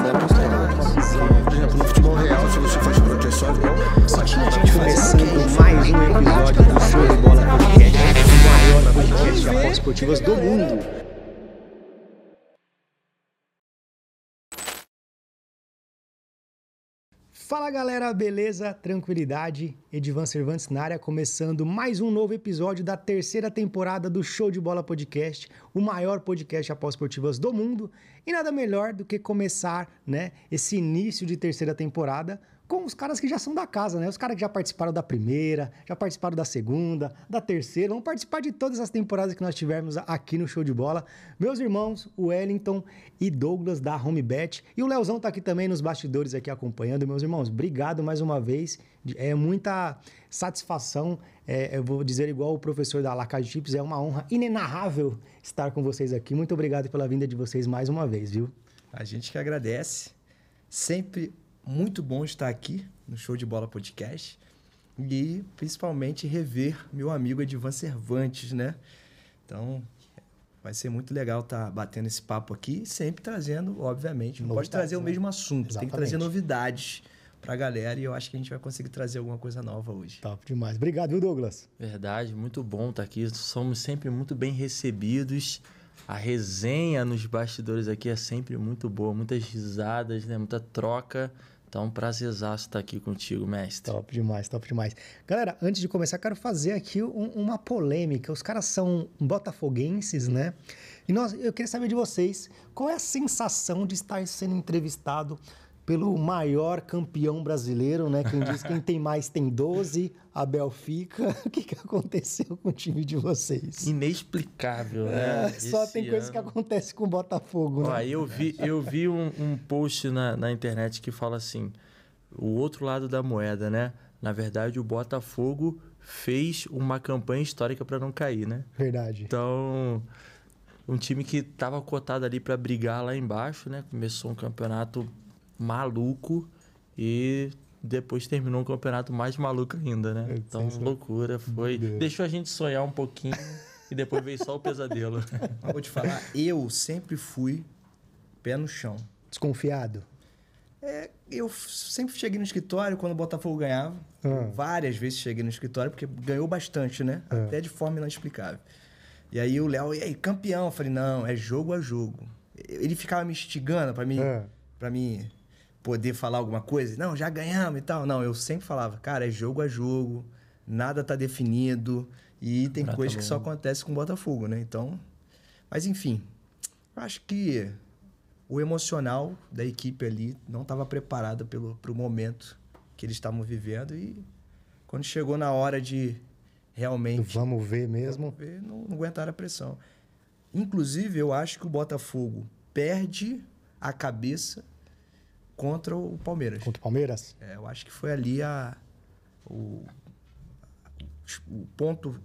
Por exemplo, no futebol real, se você faz proteção, Só tinha gente começando mais um episódio do Show de Bola Podcast, o maior podcast de apostas esportivas do mundo. Fala galera, beleza? Tranquilidade? Edivan Cervantes na área, começando mais um novo episódio da terceira temporada do Show de Bola Podcast, o maior podcast apostas esportivas do mundo. E nada melhor do que começar né, esse início de terceira temporada com os caras que já são da casa, né? Os caras que já participaram da primeira, já participaram da segunda, da terceira, vão participar de todas as temporadas que nós tivemos aqui no Show de Bola. Meus irmãos, o Wellington e Douglas da Homebet. E o Leozão tá aqui também nos bastidores aqui acompanhando. Meus irmãos, obrigado mais uma vez. É muita satisfação. É, eu vou dizer igual o professor da Laca Chips, é uma honra inenarrável estar com vocês aqui. Muito obrigado pela vinda de vocês mais uma vez, viu? A gente que agradece. Sempre muito bom estar aqui no Show de Bola Podcast e principalmente rever meu amigo Edivan Cervantes, né? Então, vai ser muito legal estar batendo esse papo aqui, sempre trazendo, obviamente, não pode trazer o né? mesmo assunto, tem que trazer Exatamente. novidades pra galera e eu acho que a gente vai conseguir trazer alguma coisa nova hoje. Top demais. Obrigado, viu, Douglas? Verdade, muito bom estar aqui. Somos sempre muito bem recebidos. A resenha nos bastidores aqui é sempre muito boa, muitas risadas, né? muita troca. Então, prazerzaço estar aqui contigo, mestre. Top demais, top demais. Galera, antes de começar, quero fazer aqui um- uma polêmica. Os caras são botafoguenses, né? E nós, eu queria saber de vocês, qual é a sensação de estar sendo entrevistado pelo maior campeão brasileiro, né? Quem diz quem tem mais tem 12, Abel fica. O que, que aconteceu com o time de vocês? Inexplicável, né? É, só tem coisa que ano. acontece com o Botafogo, Ó, né? eu vi, eu vi um, um post na, na internet que fala assim: o outro lado da moeda, né? Na verdade, o Botafogo fez uma campanha histórica para não cair, né? Verdade. Então, um time que estava cotado ali para brigar lá embaixo, né? Começou um campeonato maluco e depois terminou um campeonato mais maluco ainda, né? É, Então, loucura foi. Deixou a gente sonhar um pouquinho e depois veio só o pesadelo. Mas vou te falar, eu sempre fui pé no chão. Desconfiado. É, eu sempre cheguei no escritório quando o Botafogo ganhava. Ah. Várias vezes cheguei no escritório, porque ganhou bastante, né? Ah. Até de forma inexplicável. E aí o Léo, e aí, campeão? Eu falei, não, é jogo a jogo. Ele ficava me instigando pra mim, Ah. pra mim poder falar alguma coisa. Não, já ganhamos e tal. Não, eu sempre falava, cara, é jogo a jogo, nada tá definido. E tem Prata coisas que só acontece com o Botafogo, né? Então. Mas enfim, eu acho que o emocional da equipe ali não estava preparada pelo pro momento que eles estavam vivendo e quando chegou na hora de realmente Vamos ver mesmo. ver, não, não aguentaram a pressão. Inclusive, eu acho que o Botafogo perde a cabeça contra o Palmeiras. Contra o Palmeiras? É, eu acho que foi ali a, o, o ponto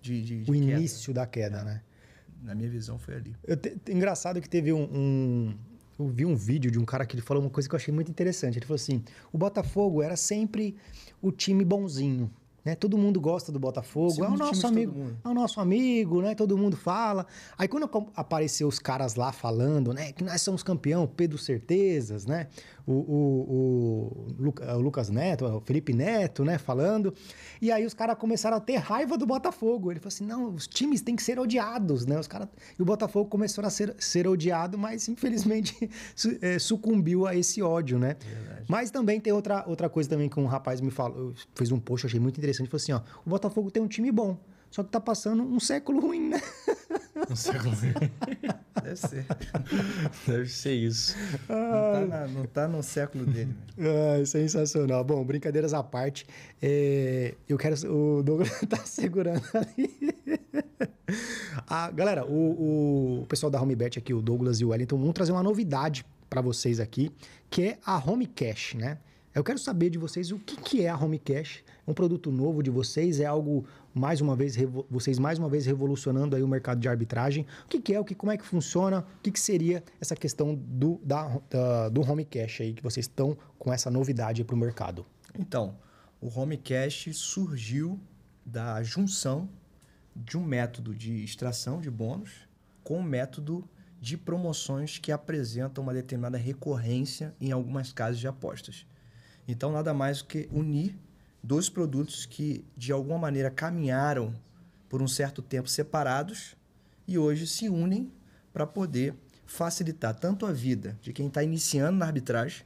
de, de, de O queda. início da queda, né? Na minha visão, foi ali. Eu te- engraçado que teve um, um- Eu vi um vídeo de um cara que ele falou uma coisa que eu achei muito interessante. Ele falou assim: o Botafogo era sempre o time bonzinho. Né? Todo mundo gosta do Botafogo, é o Segundo time nosso amigo, é o nosso amigo, né? Todo mundo fala. Aí quando apareceu os caras lá falando, né? Que nós somos campeão, Pedro Certezas, né? O, o- o o Lucas Neto, o Felipe Neto, né? Falando. E aí os caras começaram a ter raiva do Botafogo. Ele falou assim: não, os times têm que ser odiados, né? Os caras. E o Botafogo começou a ser, ser odiado, mas infelizmente su- eh, sucumbiu a esse ódio, né? Mas também tem outra, outra coisa também que um rapaz me falou, fez um post, achei muito interessante. Falou assim: ó, o Botafogo tem um time bom. Só que tá passando um século ruim, né? Não sei como Deve ser. Deve ser isso. Não tá, na- não tá no século dele. né? Ai, sensacional. Bom, brincadeiras à parte, é, eu quero. O Douglas tá segurando ali. Ah, galera, o, o pessoal da Homebet aqui, o Douglas e o Wellington, vão trazer uma novidade para vocês aqui, que é a Home Cash, né? Eu quero saber de vocês o que, que é a Home Cash. Um produto novo de vocês? É algo, mais uma vez, vocês mais uma vez revolucionando aí o mercado de arbitragem? O que, que é? O que, como é que funciona? O que, que seria essa questão do, da, da- do Home Cash aí, que vocês estão com essa novidade para o mercado? Então, o Homecast surgiu da junção de um método de extração de bônus com um método de promoções que apresentam uma determinada recorrência em algumas casas de apostas. Então, nada mais do que unir dois produtos que, de alguma maneira, caminharam por um certo tempo separados e hoje se unem para poder facilitar tanto a vida de quem está iniciando na arbitragem,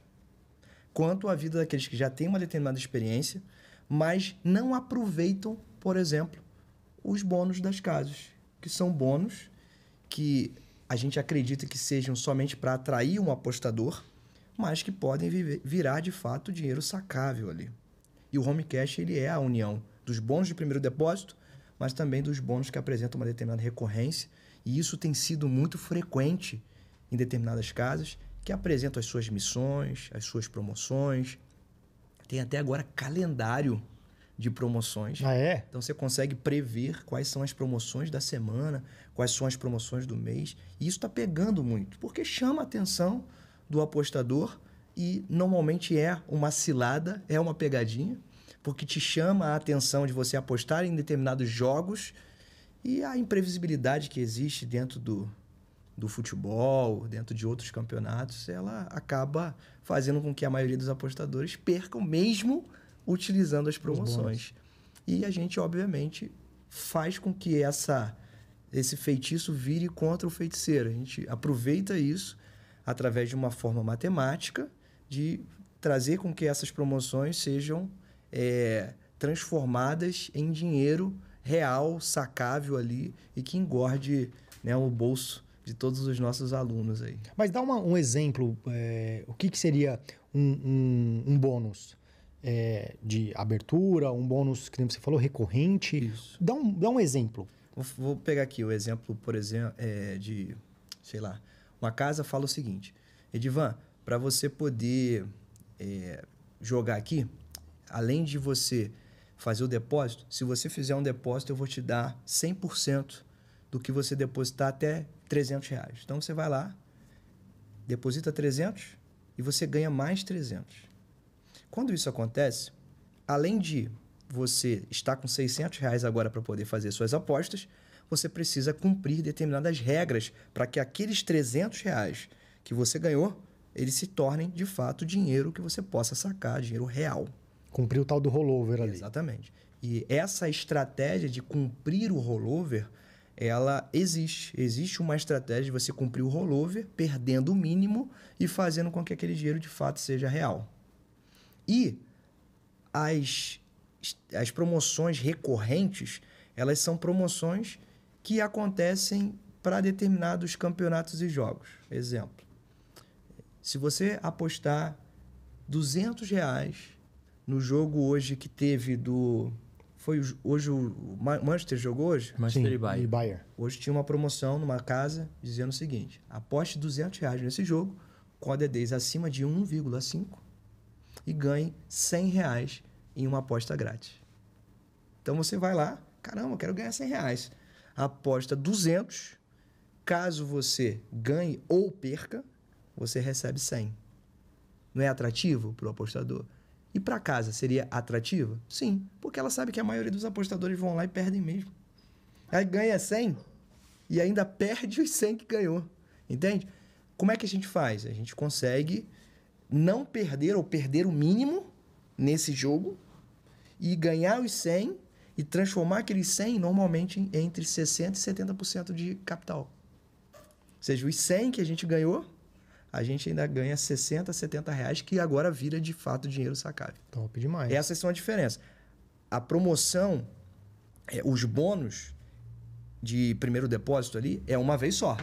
quanto a vida daqueles que já têm uma determinada experiência, mas não aproveitam, por exemplo, os bônus das casas, que são bônus que a gente acredita que sejam somente para atrair um apostador, mas que podem virar de fato dinheiro sacável ali. E o home cash ele é a união dos bônus de primeiro depósito, mas também dos bônus que apresentam uma determinada recorrência. E isso tem sido muito frequente em determinadas casas que apresentam as suas missões, as suas promoções. Tem até agora calendário de promoções. Ah, é? Então você consegue prever quais são as promoções da semana, quais são as promoções do mês. E isso está pegando muito, porque chama a atenção do apostador e normalmente é uma cilada, é uma pegadinha, porque te chama a atenção de você apostar em determinados jogos e a imprevisibilidade que existe dentro do, do futebol, dentro de outros campeonatos, ela acaba fazendo com que a maioria dos apostadores percam mesmo utilizando as promoções. E a gente, obviamente, faz com que essa esse feitiço vire contra o feiticeiro. A gente aproveita isso através de uma forma matemática de trazer com que essas promoções sejam é, transformadas em dinheiro real, sacável ali e que engorde né, o bolso de todos os nossos alunos aí. Mas dá uma, um exemplo, é, o que, que seria um, um, um bônus? É, de abertura, um bônus que você falou, recorrente. Isso. Dá um, dá um exemplo. Vou, vou pegar aqui o exemplo, por exemplo, é, de, sei lá, uma casa fala o seguinte, Edivan, para você poder é, jogar aqui, além de você fazer o depósito, se você fizer um depósito, eu vou te dar 100% do que você depositar até 300 reais. Então você vai lá, deposita 300 e você ganha mais 300. Quando isso acontece, além de você estar com 600 reais agora para poder fazer suas apostas, você precisa cumprir determinadas regras para que aqueles 300 reais que você ganhou eles se tornem de fato dinheiro que você possa sacar, dinheiro real. Cumprir o tal do rollover ali. Exatamente. E essa estratégia de cumprir o rollover, ela existe. Existe uma estratégia de você cumprir o rollover, perdendo o mínimo e fazendo com que aquele dinheiro de fato seja real. E as, as promoções recorrentes, elas são promoções que acontecem para determinados campeonatos e jogos. Exemplo, se você apostar 200 reais no jogo hoje que teve do. Foi hoje o Manchester jogou hoje? Manchester Sim, e Bayern. e Bayern. Hoje tinha uma promoção numa casa dizendo o seguinte: aposte 200 reais nesse jogo com a D10 acima de 1,5 e ganhe 100 reais em uma aposta grátis. Então você vai lá, caramba, eu quero ganhar 100 reais. Aposta 200, caso você ganhe ou perca, você recebe 100. Não é atrativo para o apostador? E para casa, seria atrativo? Sim, porque ela sabe que a maioria dos apostadores vão lá e perdem mesmo. Aí ganha 100 e ainda perde os 100 que ganhou. Entende? Como é que a gente faz? A gente consegue não perder ou perder o mínimo nesse jogo e ganhar os 100 e transformar aqueles 100 normalmente entre 60% e 70% de capital. Ou seja, os 100 que a gente ganhou a gente ainda ganha 60, 70 reais, que agora vira de fato dinheiro sacável. Top demais. Essas são a diferença. A promoção, é, os bônus de primeiro depósito ali é uma vez só.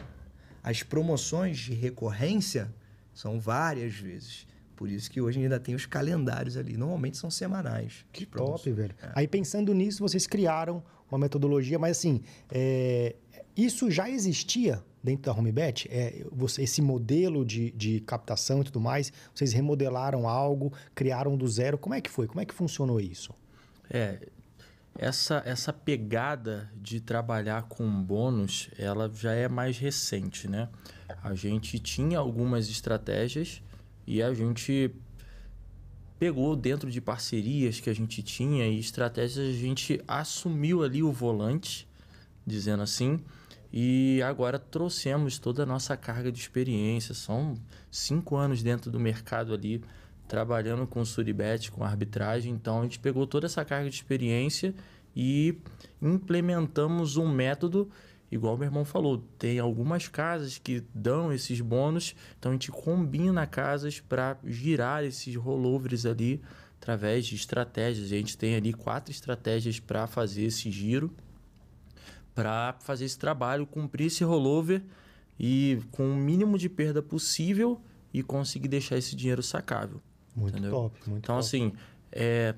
As promoções de recorrência são várias vezes. Por isso que hoje ainda tem os calendários ali. Normalmente são semanais. Que top, velho. É. Aí pensando nisso, vocês criaram uma metodologia, mas assim, é... isso já existia dentro da HomeBet? É, você, esse modelo de, de captação e tudo mais, vocês remodelaram algo, criaram do zero. Como é que foi? Como é que funcionou isso? É, essa, essa pegada de trabalhar com bônus, ela já é mais recente, né? A gente tinha algumas estratégias e a gente pegou dentro de parcerias que a gente tinha e estratégias, a gente assumiu ali o volante, dizendo assim, E agora trouxemos toda a nossa carga de experiência. São cinco anos dentro do mercado ali, trabalhando com Suribet, com arbitragem. Então a gente pegou toda essa carga de experiência e implementamos um método, igual meu irmão falou, tem algumas casas que dão esses bônus, então a gente combina casas para girar esses rollovers ali através de estratégias. A gente tem ali quatro estratégias para fazer esse giro para fazer esse trabalho, cumprir esse rollover e com o mínimo de perda possível e conseguir deixar esse dinheiro sacável. Muito entendeu? top, muito Então, top. assim, é,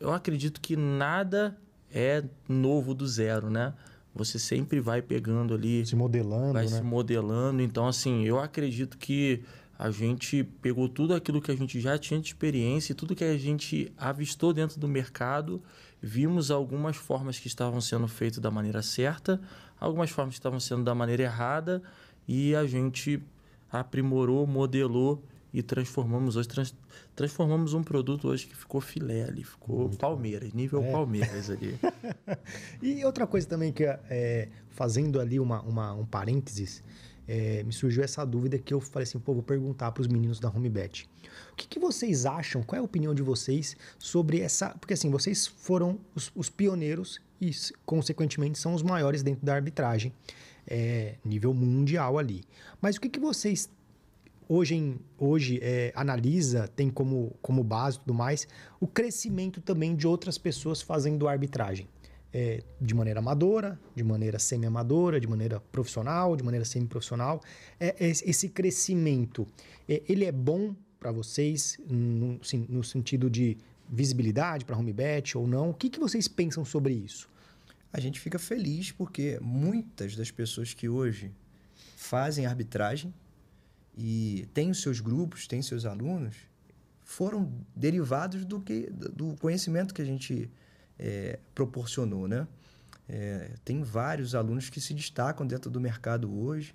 eu acredito que nada é novo do zero, né? Você sempre vai pegando ali, Se modelando, vai né? se modelando. Então, assim, eu acredito que a gente pegou tudo aquilo que a gente já tinha de experiência e tudo que a gente avistou dentro do mercado, vimos algumas formas que estavam sendo feitas da maneira certa, algumas formas que estavam sendo da maneira errada e a gente aprimorou, modelou e transformamos hoje trans- transformamos um produto hoje que ficou filé ali, ficou Palmeiras, nível É. Palmeiras ali. E outra coisa também que, é, fazendo ali uma, uma- um parênteses, é, me surgiu essa dúvida que eu falei assim, pô, vou perguntar para os meninos da HomeBet. Que, que vocês acham, qual é a opinião de vocês sobre essa... Porque assim, vocês foram os, os pioneiros e, consequentemente, são os maiores dentro da arbitragem, é, nível mundial ali. Mas o que, que vocês hoje, em- hoje é, analisa, tem como, como base e tudo mais, o crescimento também de outras pessoas fazendo arbitragem. É, de maneira amadora, de maneira semi-amadora, de maneira profissional, de maneira semi-profissional. É, esse esse crescimento, é, ele é bom para vocês no, sim, no sentido de visibilidade para a HomeBet ou não? O que, que vocês pensam sobre isso? A gente fica feliz porque muitas das pessoas que hoje fazem arbitragem e têm os seus grupos, têm seus alunos, foram derivados do, que, do conhecimento que a gente eh, proporcionou, né? Eh, tem vários alunos que se destacam dentro do mercado hoje,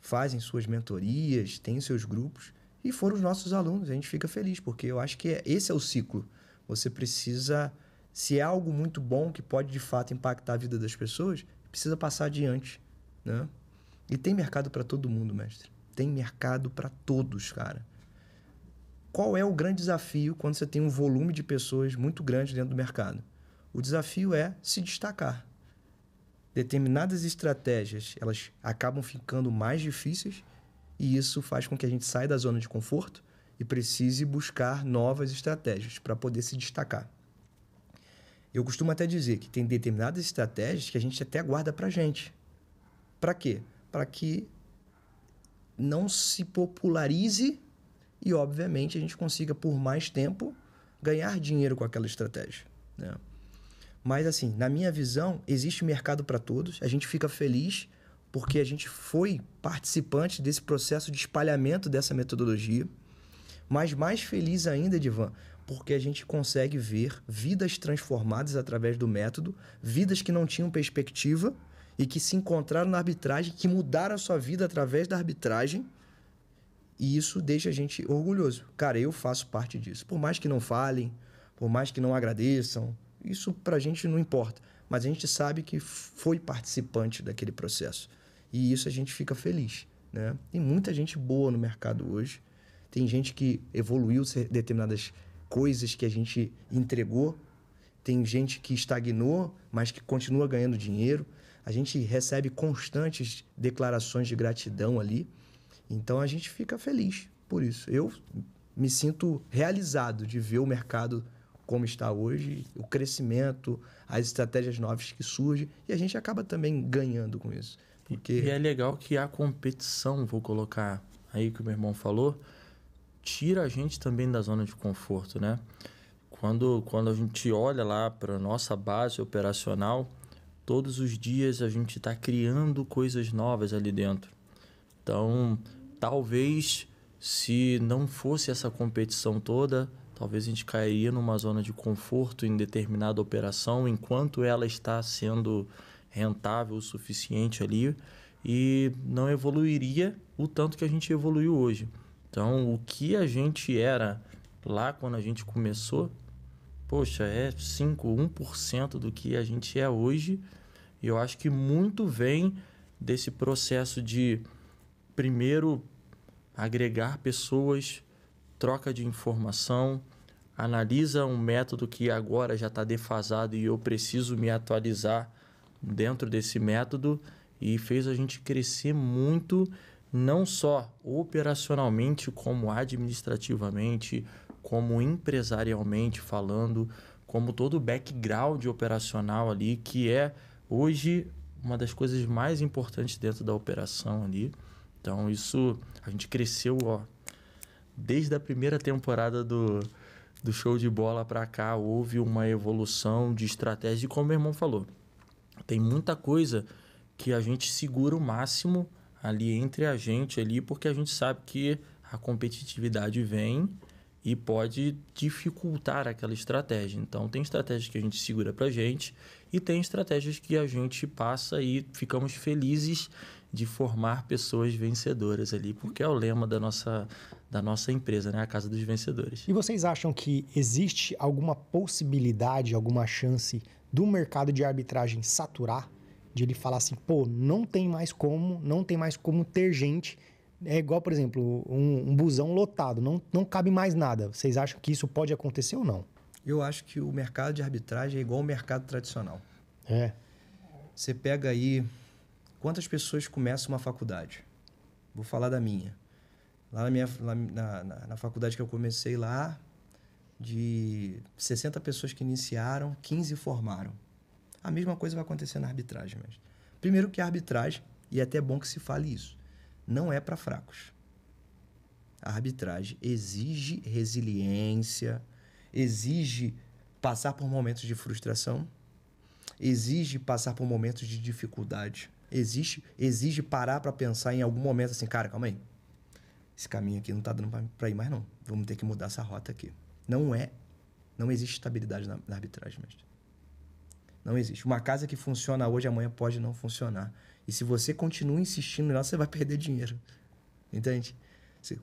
fazem suas mentorias, têm seus grupos e foram os nossos alunos. A gente fica feliz porque eu acho que é- esse é o ciclo. Você precisa, se é algo muito bom que pode de fato impactar a vida das pessoas, precisa passar adiante, né? E tem mercado para todo mundo, mestre. Tem mercado para todos, cara. Qual é o grande desafio quando você tem um volume de pessoas muito grande dentro do mercado? O desafio é se destacar. Determinadas estratégias, elas acabam ficando mais difíceis e isso faz com que a gente saia da zona de conforto e precise buscar novas estratégias para poder se destacar. Eu costumo até dizer que tem determinadas estratégias que a gente até guarda para gente. Para quê? Para que não se popularize e, obviamente, a gente consiga, por mais tempo, ganhar dinheiro com aquela estratégia. Né? Mas, assim, na minha visão, existe mercado para todos. A gente fica feliz porque a gente foi participante desse processo de espalhamento dessa metodologia. Mas mais feliz ainda, Divan, porque a gente consegue ver vidas transformadas através do método, vidas que não tinham perspectiva e que se encontraram na arbitragem, que mudaram a sua vida através da arbitragem. E isso deixa a gente orgulhoso. Cara, eu faço parte disso. Por mais que não falem, por mais que não agradeçam, isso pra gente não importa. Mas a gente sabe que foi participante daquele processo. E isso a gente fica feliz. Né? Tem muita gente boa no mercado hoje. Tem gente que evoluiu determinadas coisas que a gente entregou. Tem gente que estagnou, mas que continua ganhando dinheiro. A gente recebe constantes declarações de gratidão ali. Então a gente fica feliz por isso. Eu me sinto realizado de ver o mercado como está hoje, o crescimento, as estratégias novas que surgem e a gente acaba também ganhando com isso. Porque... E é legal que a competição, vou colocar aí que o meu irmão falou, tira a gente também da zona de conforto, né? Quando, quando a gente olha lá para nossa base operacional, todos os dias a gente está criando coisas novas ali dentro. Então, talvez se não fosse essa competição toda, talvez a gente cairia numa zona de conforto em determinada operação enquanto ela está sendo rentável o suficiente ali e não evoluiria o tanto que a gente evoluiu hoje. Então, o que a gente era lá quando a gente começou, poxa, é 5, 1% do que a gente é hoje. E eu acho que muito vem desse processo de, primeiro, agregar pessoas, troca de informação, analisa um método que agora já está defasado e eu preciso me atualizar dentro desse método e fez a gente crescer muito, não só operacionalmente, como administrativamente, como empresarialmente falando, como todo o background operacional ali, que é hoje uma das coisas mais importantes dentro da operação ali. Então, isso a gente cresceu, ó, desde a primeira temporada do, do show de bola para cá, houve uma evolução de estratégia, e como meu irmão falou, tem muita coisa que a gente segura o máximo ali entre a gente ali, porque a gente sabe que a competitividade vem e pode dificultar aquela estratégia. Então, tem estratégias que a gente segura para gente e tem estratégias que a gente passa e ficamos felizes de formar pessoas vencedoras ali, porque é o lema da nossa, da nossa empresa, né? A Casa dos Vencedores. E vocês acham que existe alguma possibilidade, alguma chance do mercado de arbitragem saturar? De ele falar assim, pô, não tem mais como, não tem mais como ter gente é igual, por exemplo, um, um busão lotado, não, não cabe mais nada. Vocês acham que isso pode acontecer ou não? Eu acho que o mercado de arbitragem é igual ao mercado tradicional. É. Você pega aí quantas pessoas começam uma faculdade. Vou falar da minha. Lá na, minha, na, na, na faculdade que eu comecei lá, de 60 pessoas que iniciaram, 15 formaram. A mesma coisa vai acontecer na arbitragem. Mas... Primeiro que a arbitragem, e é até bom que se fale isso, não é para fracos. A arbitragem exige resiliência, exige passar por momentos de frustração, exige passar por momentos de dificuldade, exige, exige parar para pensar em algum momento assim, cara, calma aí. Esse caminho aqui não está dando para ir mais não. Vamos ter que mudar essa rota aqui. Não é, não existe estabilidade na, na arbitragem, mestre. Não existe. Uma casa que funciona hoje, amanhã pode não funcionar. E se você continua insistindo nela, você vai perder dinheiro. Entende?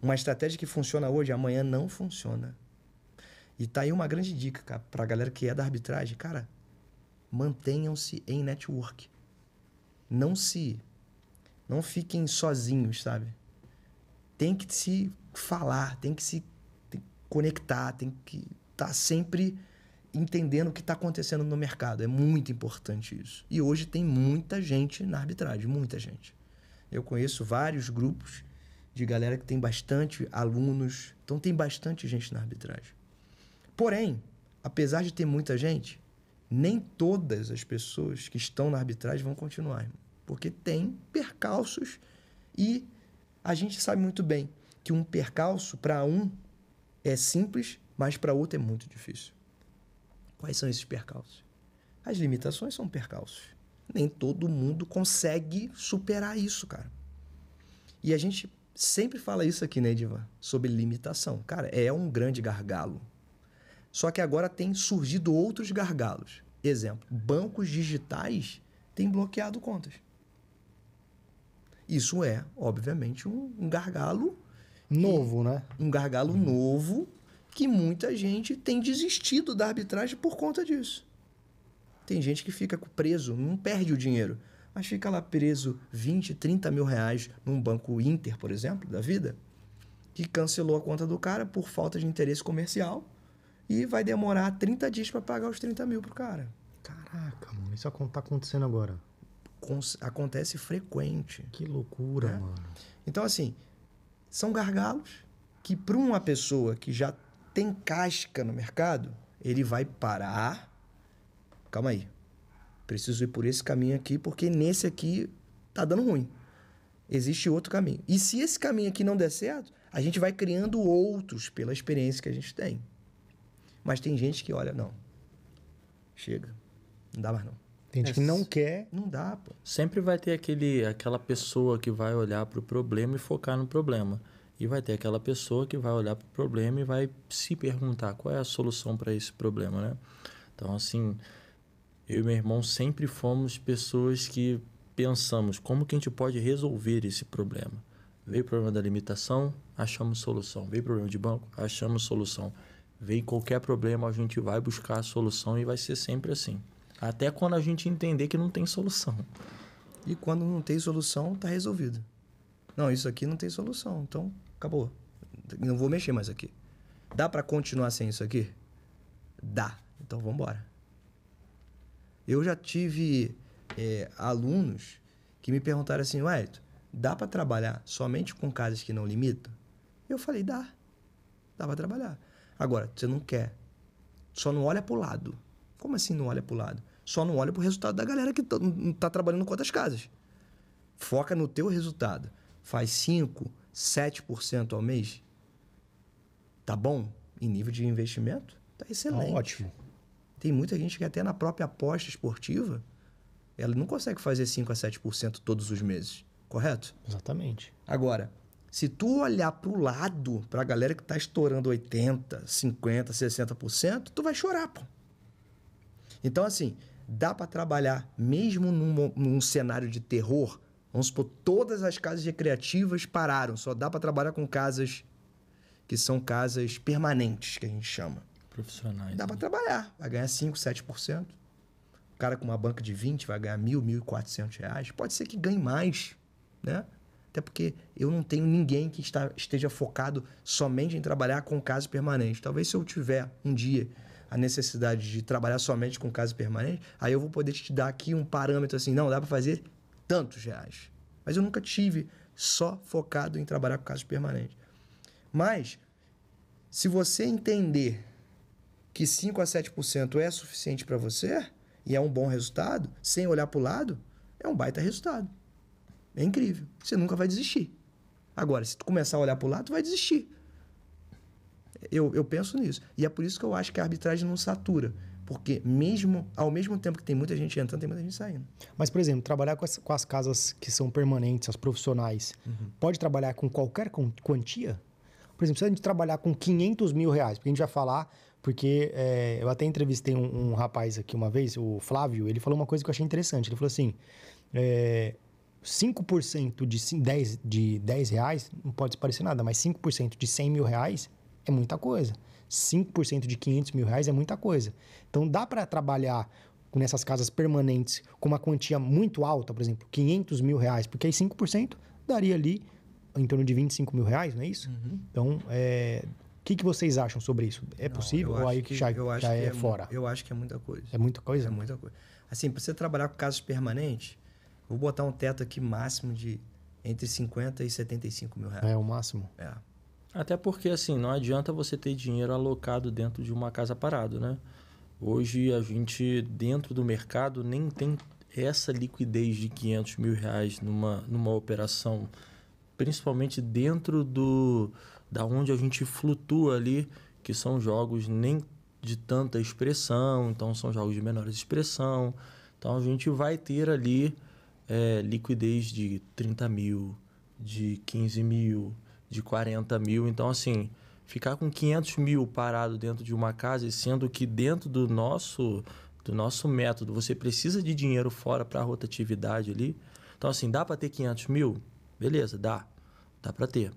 Uma estratégia que funciona hoje, amanhã não funciona. E tá aí uma grande dica, para a galera que é da arbitragem. Cara, mantenham-se em network. Não se. Não fiquem sozinhos, sabe? Tem que se falar, tem que se conectar, tem que estar tá sempre entendendo o que está acontecendo no mercado. É muito importante isso. E hoje tem muita gente na arbitragem, muita gente. Eu conheço vários grupos de galera que tem bastante alunos, então tem bastante gente na arbitragem. Porém, apesar de ter muita gente, nem todas as pessoas que estão na arbitragem vão continuar, porque tem percalços e a gente sabe muito bem que um percalço para um é simples, mas para outro é muito difícil. Quais são esses percalços? As limitações são percalços. Nem todo mundo consegue superar isso, cara. E a gente sempre fala isso aqui, né, Edivan? Sobre limitação. Cara, é um grande gargalo. Só que agora tem surgido outros gargalos. Exemplo, bancos digitais têm bloqueado contas. Isso é, obviamente, um gargalo. Novo, né? Um gargalo novo que muita gente tem desistido da arbitragem por conta disso. Tem gente que fica preso, não perde o dinheiro, mas fica lá preso 20, 30 mil reais num banco Inter, por exemplo, da vida, que cancelou a conta do cara por falta de interesse comercial e vai demorar 30 dias para pagar os 30 mil pro cara. Caraca, mano, isso tá acontecendo agora. Acontece frequente. Que loucura, é? mano. Então, assim, são gargalos que para uma pessoa que já tem casca no mercado, ele vai parar. Calma aí. Preciso ir por esse caminho aqui, porque nesse aqui tá dando ruim. Existe outro caminho. E se esse caminho aqui não der certo, a gente vai criando outros pela experiência que a gente tem. Mas tem gente que olha, não. Chega. Não dá mais não. Tem gente é, que não quer. Não dá, pô. Sempre vai ter aquele, aquela pessoa que vai olhar para o problema e focar no problema. E vai ter aquela pessoa que vai olhar para o problema e vai se perguntar qual é a solução para esse problema, né? Então, assim, eu e meu irmão sempre fomos pessoas que pensamos como que a gente pode resolver esse problema. Veio o problema da limitação, achamos solução. Veio o problema de banco, achamos solução. Veio qualquer problema, a gente vai buscar a solução e vai ser sempre assim. Até quando a gente entender que não tem solução. E quando não tem solução, tá resolvido. Não, isso aqui não tem solução, então acabou. Não vou mexer mais aqui. Dá para continuar sem isso aqui? Dá. Então vamos embora. Eu já tive é, alunos que me perguntaram assim, Wellington, dá para trabalhar somente com casas que não limitam? Eu falei, dá. Dá para trabalhar. Agora, você não quer. Só não olha para o lado. Como assim não olha para o lado? Só não olha para o resultado da galera que está trabalhando com outras casas. Foca no teu resultado. Faz 5, 7% ao mês. Tá bom? Em nível de investimento, tá excelente. Tá ótimo. Tem muita gente que até na própria aposta esportiva, ela não consegue fazer 5 a 7% todos os meses, correto? Exatamente. Agora, se tu olhar para o lado, para a galera que está estourando 80, 50, 60%, tu vai chorar, pô. Então, assim, dá para trabalhar mesmo num, num, cenário de terror. Vamos supor, todas as casas recreativas pararam. Só dá para trabalhar com casas que são casas permanentes, que a gente chama. Profissionais. Dá né? para trabalhar. Vai ganhar 5, 7%. O cara com uma banca de 20 vai ganhar mil, mil e quatrocentos reais. Pode ser que ganhe mais, né? Até porque eu não tenho ninguém que está, esteja focado somente em trabalhar com casos permanentes. Talvez se eu tiver um dia a necessidade de trabalhar somente com casos permanentes, aí eu vou poder te dar aqui um parâmetro assim, não, dá para fazer tantos reais. Mas eu nunca tive só focado em trabalhar com casos permanentes. Mas, se você entender que 5 a 7% é suficiente para você e é um bom resultado, sem olhar para o lado, é um baita resultado. É incrível. Você nunca vai desistir. Agora, se tu começar a olhar para o lado, tu vai desistir. Eu, eu penso nisso. E é por isso que eu acho que a arbitragem não satura. Porque mesmo ao mesmo tempo que tem muita gente entrando, tem muita gente saindo. Mas, por exemplo, trabalhar com as, com as casas que são permanentes, as profissionais, uhum. pode trabalhar com qualquer quantia? Por exemplo, se a gente trabalhar com 500 mil reais, porque a gente vai falar, porque é, eu até entrevistei um, um, rapaz aqui uma vez, o Flávio, ele falou uma coisa que eu achei interessante. Ele falou assim: é, 5% de 10, de 10 reais não pode parecer nada, mas 5% de 100 mil reais é muita coisa. 5% de 500 mil reais é muita coisa. Então dá para trabalhar nessas casas permanentes com uma quantia muito alta, por exemplo, 500 mil reais, porque aí 5% daria ali em torno de 25 mil reais, não é isso? Uhum. Então, é, o que, que vocês acham sobre isso? É não, possível ou aí que já, já é, é, fora? Eu acho que é muita coisa. É muita coisa? É muita coisa. Assim, para você trabalhar com casos permanentes, vou botar um teto aqui máximo de entre 50 e 75 mil reais. É o máximo? É. Até porque, assim, não adianta você ter dinheiro alocado dentro de uma casa parado, né? Hoje a gente, dentro do mercado, nem tem essa liquidez de 500 mil reais numa, numa operação, principalmente dentro do da onde a gente flutua ali, que são jogos nem de tanta expressão, então são jogos de menor expressão. Então a gente vai ter ali é, liquidez de 30 mil, de 15 mil, de 40 mil. Então, assim, ficar com 500 mil parado dentro de uma casa, sendo que dentro do nosso, do nosso método você precisa de dinheiro fora para a rotatividade ali. Então, assim, dá para ter 500 mil? Beleza, dá. Dá para ter.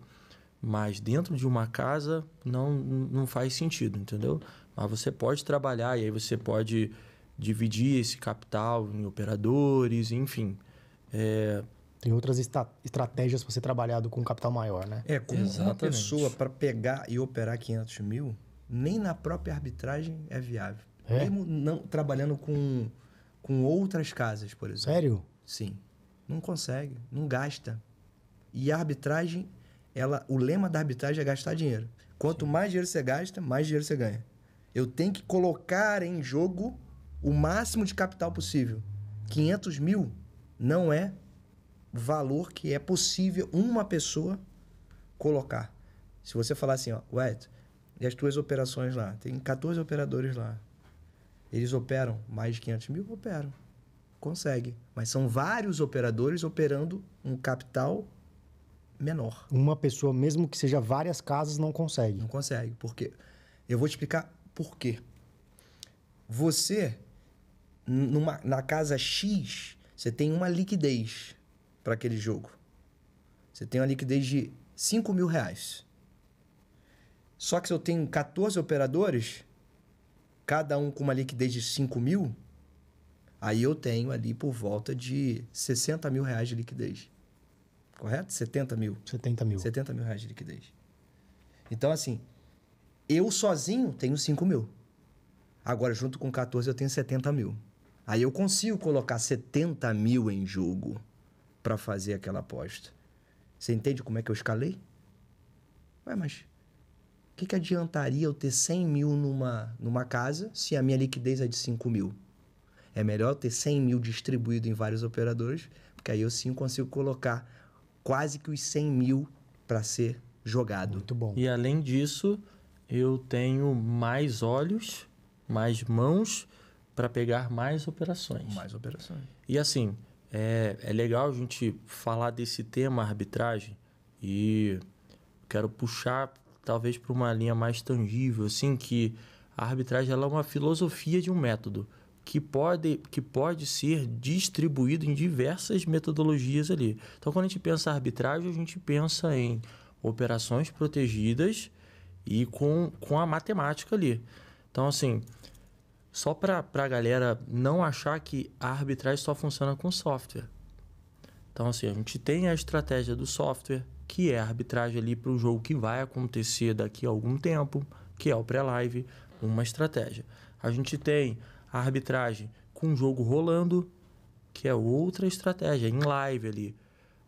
Mas dentro de uma casa não, não faz sentido, entendeu? Mas você pode trabalhar e aí você pode dividir esse capital em operadores, enfim. É, tem outras estratégias para você trabalhar com capital maior, né? É, como Exatamente. uma pessoa para pegar e operar 500 mil, nem na própria arbitragem é viável. É? Mesmo não trabalhando com, com outras casas, por exemplo. Sério? Sim. Não consegue, não gasta. E a arbitragem, ela, o lema da arbitragem é gastar dinheiro. Quanto Sim. mais dinheiro você gasta, mais dinheiro você ganha. Eu tenho que colocar em jogo o máximo de capital possível. 500 mil não é valor que é possível uma pessoa colocar. Se você falar assim, ó, Wet, e as tuas operações lá? Tem 14 operadores lá. Eles operam mais de 500 mil? Operam. Consegue. Mas são vários operadores operando um capital menor. Uma pessoa, mesmo que seja várias casas, não consegue. Não consegue. Porque eu vou te explicar por quê. Você, numa, na casa X, você tem uma liquidez para aquele jogo. Você tem uma liquidez de 5 mil reais. Só que se eu tenho 14 operadores, cada um com uma liquidez de 5 mil, Aí eu tenho ali por volta de 60 mil reais de liquidez. Correto? 70 mil. 70 mil. 70 mil reais de liquidez. Então, assim, eu sozinho tenho 5 mil. Agora, junto com 14, eu tenho 70 mil. Aí eu consigo colocar 70 mil em jogo para fazer aquela aposta. Você entende como é que eu escalei? Ué, mas o que, que adiantaria eu ter 100 mil numa, numa casa se a minha liquidez é de 5 mil? É melhor eu ter 100 mil distribuído em vários operadores, porque aí eu sim consigo colocar quase que os 100 mil para ser jogado. Muito bom. E além disso, eu tenho mais olhos, mais mãos para pegar mais operações. Mais operações. E assim, é, é legal a gente falar desse tema arbitragem e quero puxar talvez para uma linha mais tangível, assim, que a arbitragem ela é uma filosofia de um método que pode, que pode ser distribuído em diversas metodologias ali. Então, quando a gente pensa em arbitragem, a gente pensa em operações protegidas e com, com a matemática ali. Então, assim, só para a galera não achar que a arbitragem só funciona com software. Então, assim, a gente tem a estratégia do software, que é a arbitragem ali para um jogo que vai acontecer daqui a algum tempo, que é o pré-live, uma estratégia. A gente tem a arbitragem com o jogo rolando, que é outra estratégia, em live ali.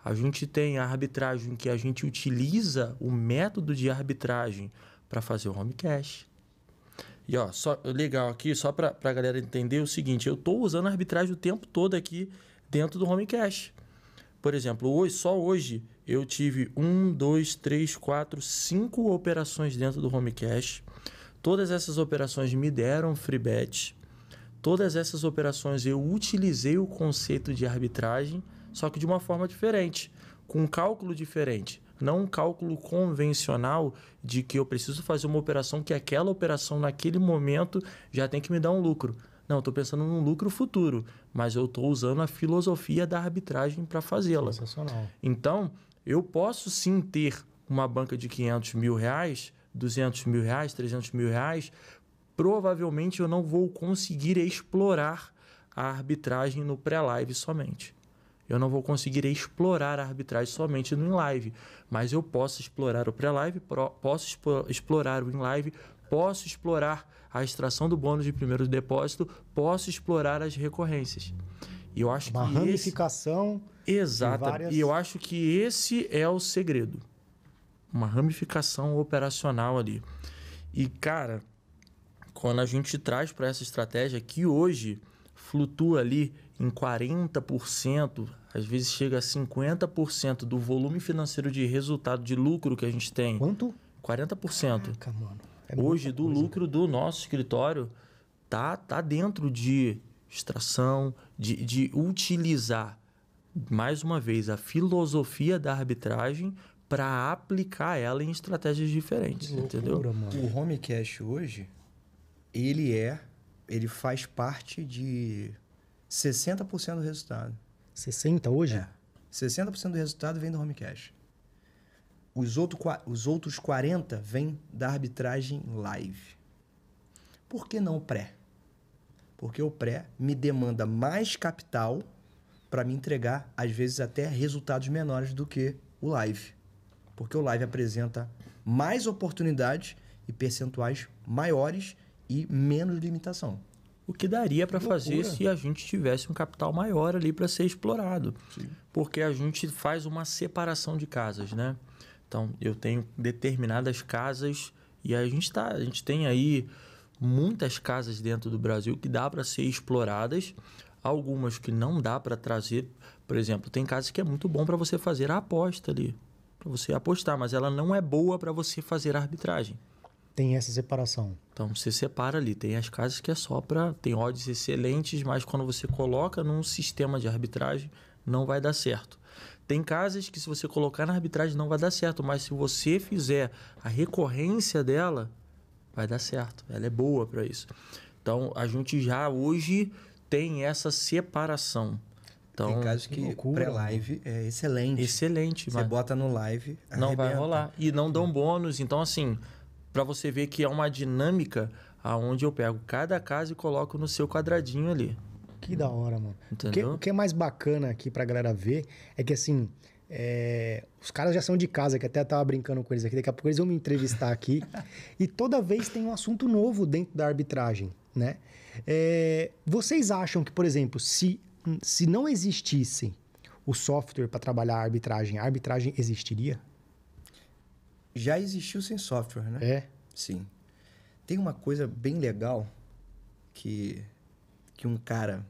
A gente tem a arbitragem que a gente utiliza o método de arbitragem para fazer o home cash. E ó, só legal aqui, só para a galera entender o seguinte, eu estou usando a arbitragem o tempo todo aqui dentro do home cash. Por exemplo, hoje, só hoje eu tive um, dois, três, quatro, cinco operações dentro do home cash. Todas essas operações me deram free bet. Todas essas operações eu utilizei o conceito de arbitragem, só que de uma forma diferente, com um cálculo diferente. Não um cálculo convencional de que eu preciso fazer uma operação que aquela operação naquele momento já tem que me dar um lucro. Não, estou pensando num lucro futuro, mas eu estou usando a filosofia da arbitragem para fazê-la. Sensacional. Então, eu posso sim ter uma banca de 500 mil reais, 200 mil reais, 300 mil reais, provavelmente eu não vou conseguir explorar a arbitragem no pré-live somente. Eu não vou conseguir explorar a arbitragem somente no in-live, mas eu posso explorar o pré-live, posso explorar o in-live, posso explorar a extração do bônus de primeiro depósito, posso explorar as recorrências. E eu acho Uma que ramificação. esse... Exato. várias- E eu acho que esse é o segredo. Uma ramificação operacional ali. E cara, quando a gente traz para essa estratégia que hoje flutua ali em 40%, às vezes chega a 50% do volume financeiro de resultado de lucro que a gente tem. Quanto? 40%. Caraca, mano. É Hoje, do coisa. lucro do nosso escritório, tá, tá dentro de extração, de, de utilizar, mais uma vez, a filosofia da arbitragem para aplicar ela em estratégias diferentes, entendeu? Loucura, mano. O home cash hoje, ele é, ele faz parte de 60% do resultado. 60 hoje? É. 60% do resultado vem do home cash. Os, outro, os outros 40 vêm da arbitragem live. Por que não o pré? Porque o pré me demanda mais capital para me entregar, às vezes, até resultados menores do que o live. Porque o live apresenta mais oportunidades e percentuais maiores e menos limitação. O que daria para fazer se a gente tivesse um capital maior ali para ser explorado. Porque a gente faz uma separação de casas, né? Então, eu tenho determinadas casas e a gente tá, a gente tem aí muitas casas dentro do Brasil que dá para ser exploradas, algumas que não dá para trazer, por exemplo, tem casas que é muito bom para você fazer a aposta ali, para você apostar, mas ela não é boa para você fazer a arbitragem. Tem essa separação. Então você separa ali. Tem as casas que é só para. Tem odds excelentes, mas quando você coloca num sistema de arbitragem, não vai dar certo. Tem casas que, se você colocar na arbitragem, não vai dar certo, mas se você fizer a recorrência dela, vai dar certo. Ela é boa para isso. Então a gente já hoje tem essa separação. Então, Tem casos que pré-live é excelente. excelente. Você mas- bota no live, não vai rolar. E não dão bônus. Então, assim, para você ver que é uma dinâmica aonde eu pego cada casa e coloco no seu quadradinho ali. Que da hora, mano. O que, Entendeu? o que é mais bacana aqui pra galera ver é que, assim, é, os caras já são de casa, que até tava brincando com eles aqui. Daqui a pouco eles vão me entrevistar aqui. e toda vez tem um assunto novo dentro da arbitragem, né? É, vocês acham que, por exemplo, se, se não existisse o software para trabalhar a arbitragem, a arbitragem existiria? Já existiu sem software, né? É. Sim. Tem uma coisa bem legal que, que um cara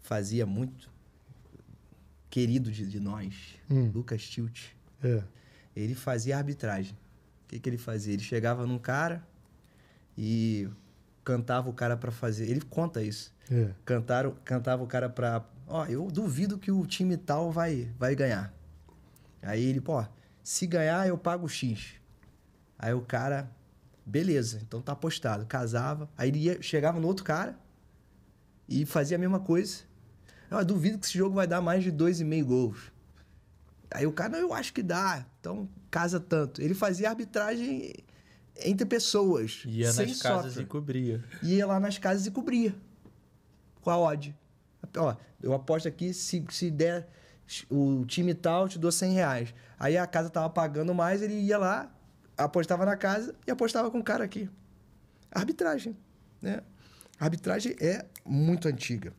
fazia muito, querido de, de nós, Hum. Lucas Tilt. é. Ele fazia arbitragem. O que, que ele fazia? Ele chegava num cara e cantava o cara pra fazer. Ele conta isso. é. Cantaram, cantava o cara pra. Ó, eu duvido que o time tal vai, vai ganhar. Aí ele, pô, se ganhar eu pago X. Aí o cara, beleza, então tá apostado. Casava. Aí ele ia, chegava no outro cara e fazia a mesma coisa. Eu duvido que esse jogo vai dar mais de dois e meio gols. Aí o cara, não, eu acho que dá. Então casa tanto. Ele fazia arbitragem entre pessoas. Ia sem nas casas software e cobria. ia lá nas casas e cobria. Com a odd. Ó, eu aposto aqui, se, se der o time tal, te dou 100 reais. Aí a casa tava pagando mais, ele ia lá, apostava na casa e apostava com o cara aqui. Arbitragem, né? A arbitragem é muito antiga.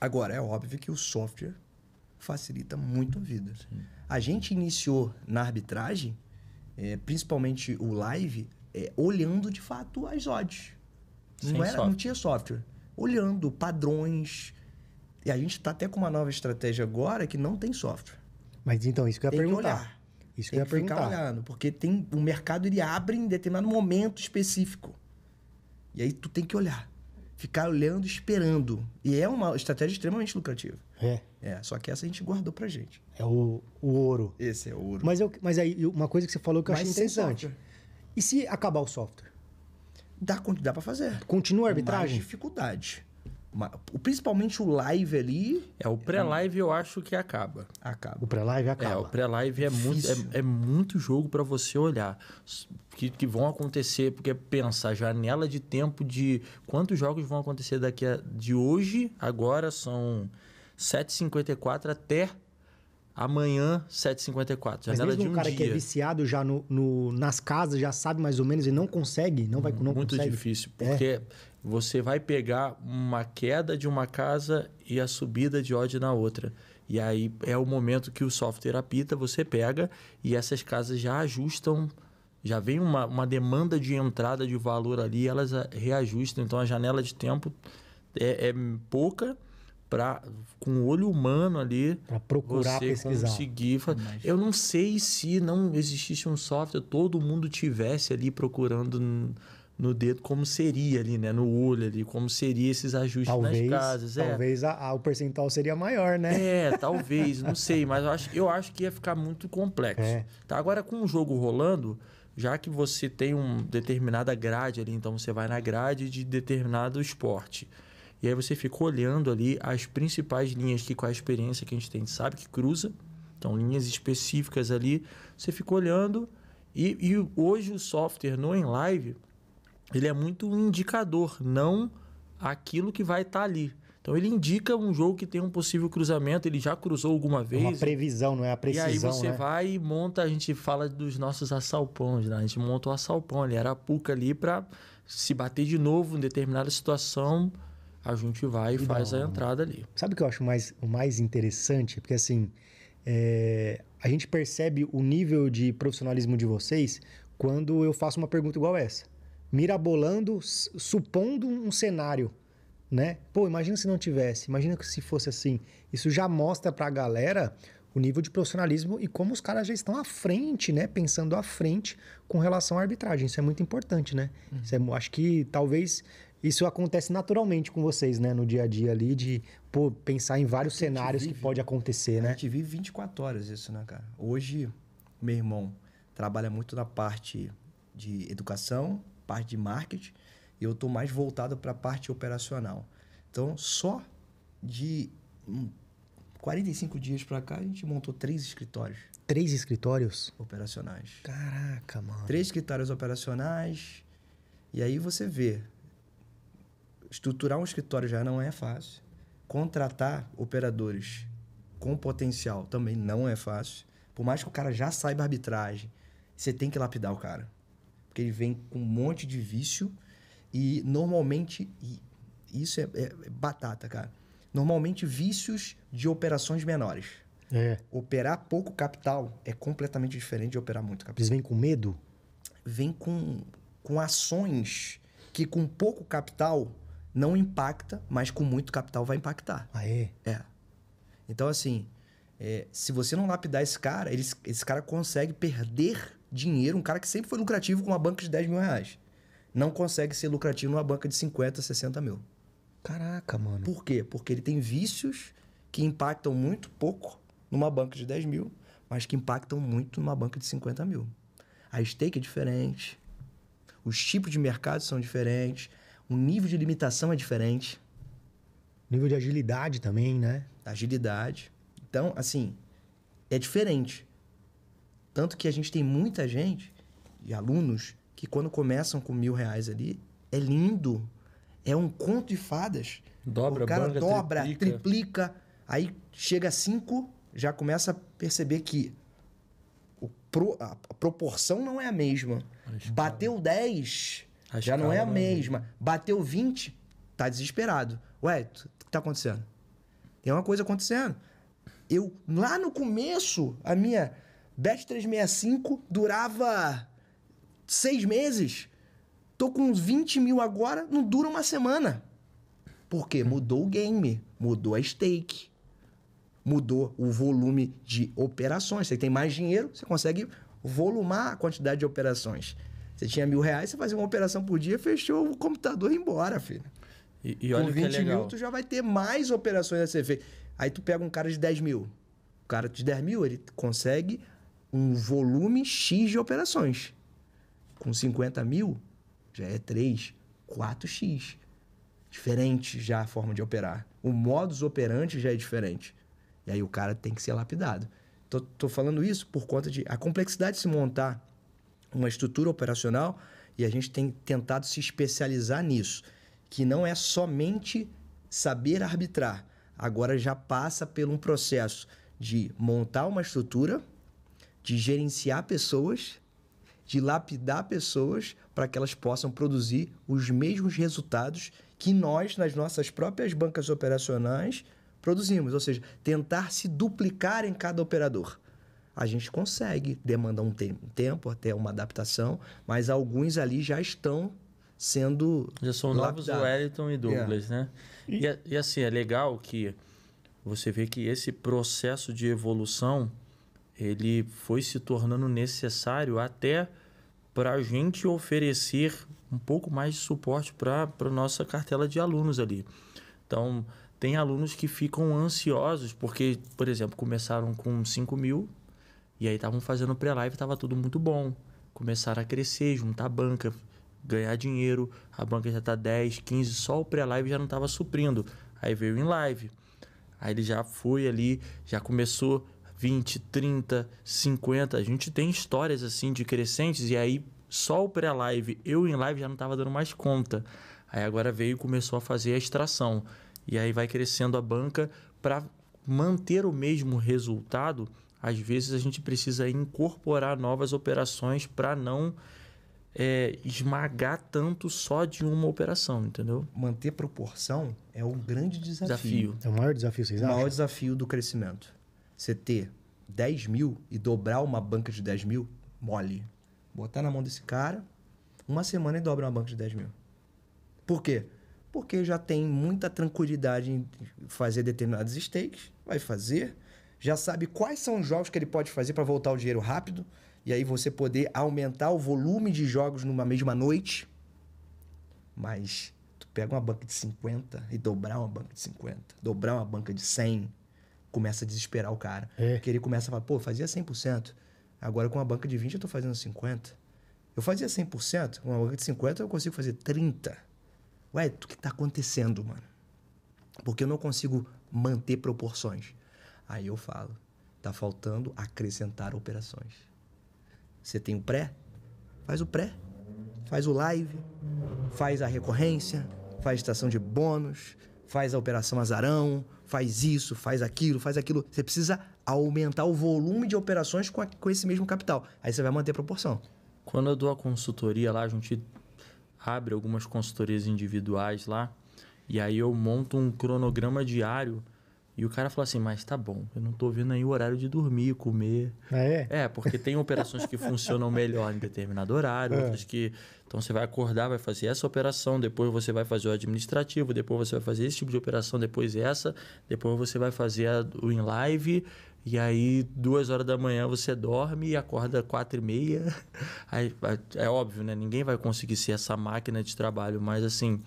Agora, é óbvio que o software facilita muito a vida. A gente iniciou na arbitragem, é, principalmente o live, é, olhando de fato as odds. Não, era, não tinha software. Olhando padrões. E a gente está até com uma nova estratégia agora que não tem software. Mas então, isso que eu ia Tem que perguntar. olhar. Isso que eu Tem ia que ficar perguntar. olhando, porque tem o mercado ele abre em determinado momento específico. E aí tu tem que olhar, ficar olhando, esperando. E é uma estratégia extremamente lucrativa. É. É, só que essa a gente guardou pra gente. É o, o ouro. Esse é o ouro. Mas, eu, mas aí, uma coisa que você falou que eu Mas achei interessante. E se acabar o software? Dá, dá pra fazer. Continua a Mais arbitragem? dificuldade. Principalmente o live ali É, o pré-live eu acho que acaba. acaba. O pré-live acaba. É, o pré-live é muito, é, é muito jogo para você olhar. Que, que vão acontecer, porque pensa, a janela de tempo de quantos jogos vão acontecer daqui a, de hoje, agora são 7h54 até amanhã, 7h54. Mas Janela mesmo de um um cara dia. que é viciado já no, no- nas casas, já sabe mais ou menos e não consegue, não vai não muito consegue. difícil, É. você vai pegar uma queda de uma casa e a subida de odd na outra. E aí é o momento que o software apita, você pega e essas casas já ajustam, já vem uma, uma demanda de entrada de valor ali, elas reajustam. Então a janela de tempo é, é pouca para com o olho humano ali Pra procurar você pesquisar. conseguir. fa- Eu não sei se não existisse um software, todo mundo tivesse ali procurando no dedo como seria ali, né? No olho ali, como seria esses ajustes Talvez, nas casas. É. talvez a- a- o percentual seria maior, né? É, talvez, não sei, mas eu acho, eu acho que ia ficar muito complexo. É. Tá, agora com o jogo rolando, já que você tem uma determinada grade ali, então você vai na grade de determinado esporte. E aí você fica olhando ali as principais linhas que com a experiência que a gente tem, sabe que cruza. Então, linhas específicas ali, você fica olhando. E, e hoje o software no em live, ele é muito um indicador, não aquilo que vai estar ali. Então ele indica um jogo que tem um possível cruzamento, ele já cruzou alguma É vez. uma previsão, não é a E precisão, aí você né? vai e monta, a gente fala dos nossos assalpões, né? A gente monta o assalpão ali, era a puca ali para se bater de novo em determinada situação, a gente vai e da faz a hora. entrada ali. Sabe o que eu acho mais, o mais interessante? Porque assim, é, a gente percebe o nível de profissionalismo de vocês quando eu faço uma pergunta igual essa. Mirabolando, supondo um cenário, né? Pô, imagina se não tivesse, imagina que se fosse assim. Isso já mostra pra galera o nível de profissionalismo e como os caras já estão à frente, né? Pensando à frente com relação à arbitragem. Isso é muito importante, né? Isso é, acho que talvez isso acontece naturalmente com vocês, né? No dia a dia ali, de pô, pensar em vários a cenários que vive- pode acontecer, A né? gente vive 24 horas isso, né, cara? Hoje, meu irmão trabalha muito na parte de educação, parte de marketing, e eu tô mais voltado para a parte operacional. Então, só de hum, 45 dias para cá, a gente montou três escritórios Três escritórios? operacionais. Caraca, mano. Três escritórios operacionais. E aí você vê. estruturar um escritório já não é fácil. Contratar operadores com potencial também não é fácil. Por mais que o cara já saiba arbitragem, você tem que lapidar o cara. Porque ele vem com um monte de vício e normalmente. E isso é, é batata, cara. Normalmente vícios de operações menores. É. Operar pouco capital é completamente diferente de operar muito capital Eles vêm com medo? vem com, com ações que com pouco capital não impacta, mas com muito capital vai impactar. Ah, é? É. Então, assim, é, se você não lapidar esse cara, ele, esse cara consegue perder dinheiro, um cara que sempre foi lucrativo com uma banca de 10 mil reais. Não consegue ser lucrativo numa banca de 50, 60 mil. Caraca, mano. Por quê? Porque ele tem vícios que impactam muito pouco numa banca de 10 mil, mas que impactam muito numa banca de 50 mil. A stake é diferente, os tipos de mercado são diferentes, o nível de limitação é diferente, Nível de agilidade também, né? agilidade. Então, assim, é diferente. Tanto que a gente tem muita gente e alunos que quando começam com mil reais ali, é lindo. É um conto de fadas. Dobra, o cara dobra, triplica. triplica. Aí chega a 5, já começa a perceber que o pro- a, a proporção não é a mesma. Bateu 10, A já não é a é mesma. Bateu 20, tá desesperado. Ué, o que tá acontecendo? Tem uma coisa acontecendo. Eu, lá no começo, a minha Bet 365 durava seis meses. Tô com uns 20 mil agora, não dura uma semana. Por quê? Mudou o game, mudou a stake, mudou o volume de operações. Você tem mais dinheiro, você consegue volumar a quantidade de operações. Você tinha mil reais, você fazia uma operação por dia, fechou o computador e embora, filho. E, e olha Com o que é 20 legal. mil, tu já vai ter mais operações a ser feitas. Aí tu pega um cara de 10 mil. O cara de 10 mil, ele consegue um volume X de operações. Com 50 mil, já é 3, 4X. Diferente já a forma de operar. O modus operandi já é diferente. E aí o cara tem que ser lapidado. Tô, tô falando isso por conta de a complexidade de se montar uma estrutura operacional e a gente tem tentado se especializar nisso, que não é somente saber arbitrar, agora já passa por um processo de montar uma estrutura, de gerenciar pessoas, de lapidar pessoas para que elas possam produzir os mesmos resultados que nós, nas nossas próprias bancas operacionais, produzimos. Ou seja, tentar se duplicar em cada operador. A gente consegue, demanda um te- tempo até uma adaptação, mas alguns ali já estão sendo. Já são novos lapidados. Wellington e Douglas, né? E, e assim, é legal que você vê que esse processo de evolução ele foi se tornando necessário até para a gente oferecer um pouco mais de suporte para a nossa cartela de alunos ali. Então, tem alunos que ficam ansiosos porque, por exemplo, começaram com 5 mil e aí estavam fazendo pré-live, estava tudo muito bom. Começaram a crescer, juntar banca, ganhar dinheiro. A banca já está 10, 15, só o pré-live já não estava suprindo. Aí veio em live. Aí ele já foi ali, já começou 20, 30, 50. A gente tem histórias assim de crescentes e aí só o pré-live, eu em live já não estava dando mais conta. Aí agora veio e começou a fazer a extração. E aí vai crescendo a banca para manter o mesmo resultado. Às vezes a gente precisa incorporar novas operações para não é, esmagar tanto só de uma operação, entendeu? Manter proporção é o grande Desafio. É o maior desafio, vocês O maior acham? desafio do crescimento. Você ter 10 mil e dobrar uma banca de 10 mil, mole. Botar na mão desse cara, uma semana e dobra uma banca de 10 mil. Por quê? Porque já tem muita tranquilidade em fazer determinados stakes, vai fazer, já sabe quais são os jogos que ele pode fazer para voltar o dinheiro rápido, e aí você poder aumentar o volume de jogos numa mesma noite. Mas tu pega uma banca de 50 e dobrar uma banca de 50, dobrar uma banca de 100, começa a desesperar o cara. É. Porque ele começa a falar, pô, fazia 100%, agora com uma banca de 20 eu tô fazendo 50. Eu fazia 100%, com uma banca de 50 eu consigo fazer 30. Ué, o que tá acontecendo, mano? Porque eu não consigo manter proporções. Aí eu falo, tá faltando acrescentar operações. Você tem o pré? Faz o pré. Faz o live. Faz a recorrência. faz estação de bônus, faz a operação azarão, faz isso, faz aquilo, faz aquilo. Você precisa aumentar o volume de operações com, a- com esse mesmo capital. Aí você vai manter a proporção. Quando eu dou a consultoria lá, a gente abre algumas consultorias individuais lá, e aí eu monto um cronograma diário. E o cara fala assim, mas tá bom, eu não tô vendo aí o horário de dormir, comer. Ah, é? É, porque tem operações que funcionam melhor em determinado horário, É. outras que. Então você vai acordar, vai fazer essa operação, depois você vai fazer o administrativo, depois você vai fazer esse tipo de operação, depois essa, depois você vai fazer a- o em live, e aí duas horas da manhã você dorme e acorda quatro e meia. Aí, é óbvio, né? Ninguém vai conseguir ser essa máquina de trabalho, mas assim.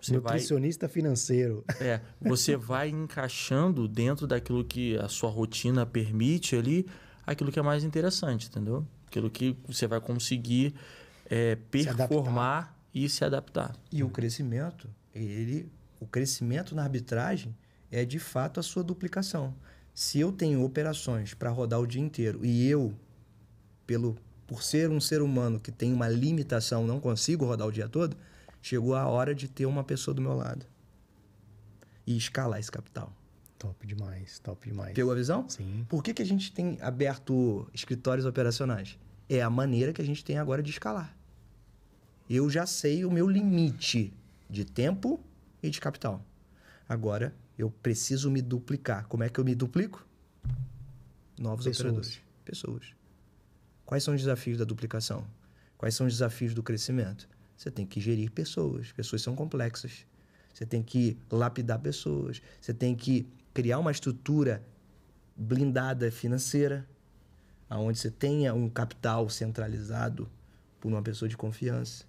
Você vai, Nutricionista financeiro. é, você vai encaixando dentro daquilo que a sua rotina permite ali, aquilo que é mais interessante, entendeu? Aquilo que você vai conseguir é, Se performar e se adaptar. E o crescimento, ele, o crescimento na arbitragem é de fato a sua duplicação. Se eu tenho operações para rodar o dia inteiro e eu, pelo por ser um ser humano que tem uma limitação, não consigo rodar o dia todo, chegou a hora de ter uma pessoa do meu lado e escalar esse capital. Top demais, top demais. Pegou a visão? Sim. Por que, que a gente tem aberto escritórios operacionais? É a maneira que a gente tem agora de escalar. Eu já sei o meu limite de tempo e de capital. Agora, eu preciso me duplicar. Como é que eu me duplico? Novos Pessoas. operadores. Pessoas. Quais são os desafios da duplicação? Quais são os desafios do crescimento? Você tem que gerir pessoas. Pessoas são complexas. Você tem que lapidar pessoas. Você tem que criar uma estrutura blindada financeira, aonde você tenha um capital centralizado por uma pessoa de confiança.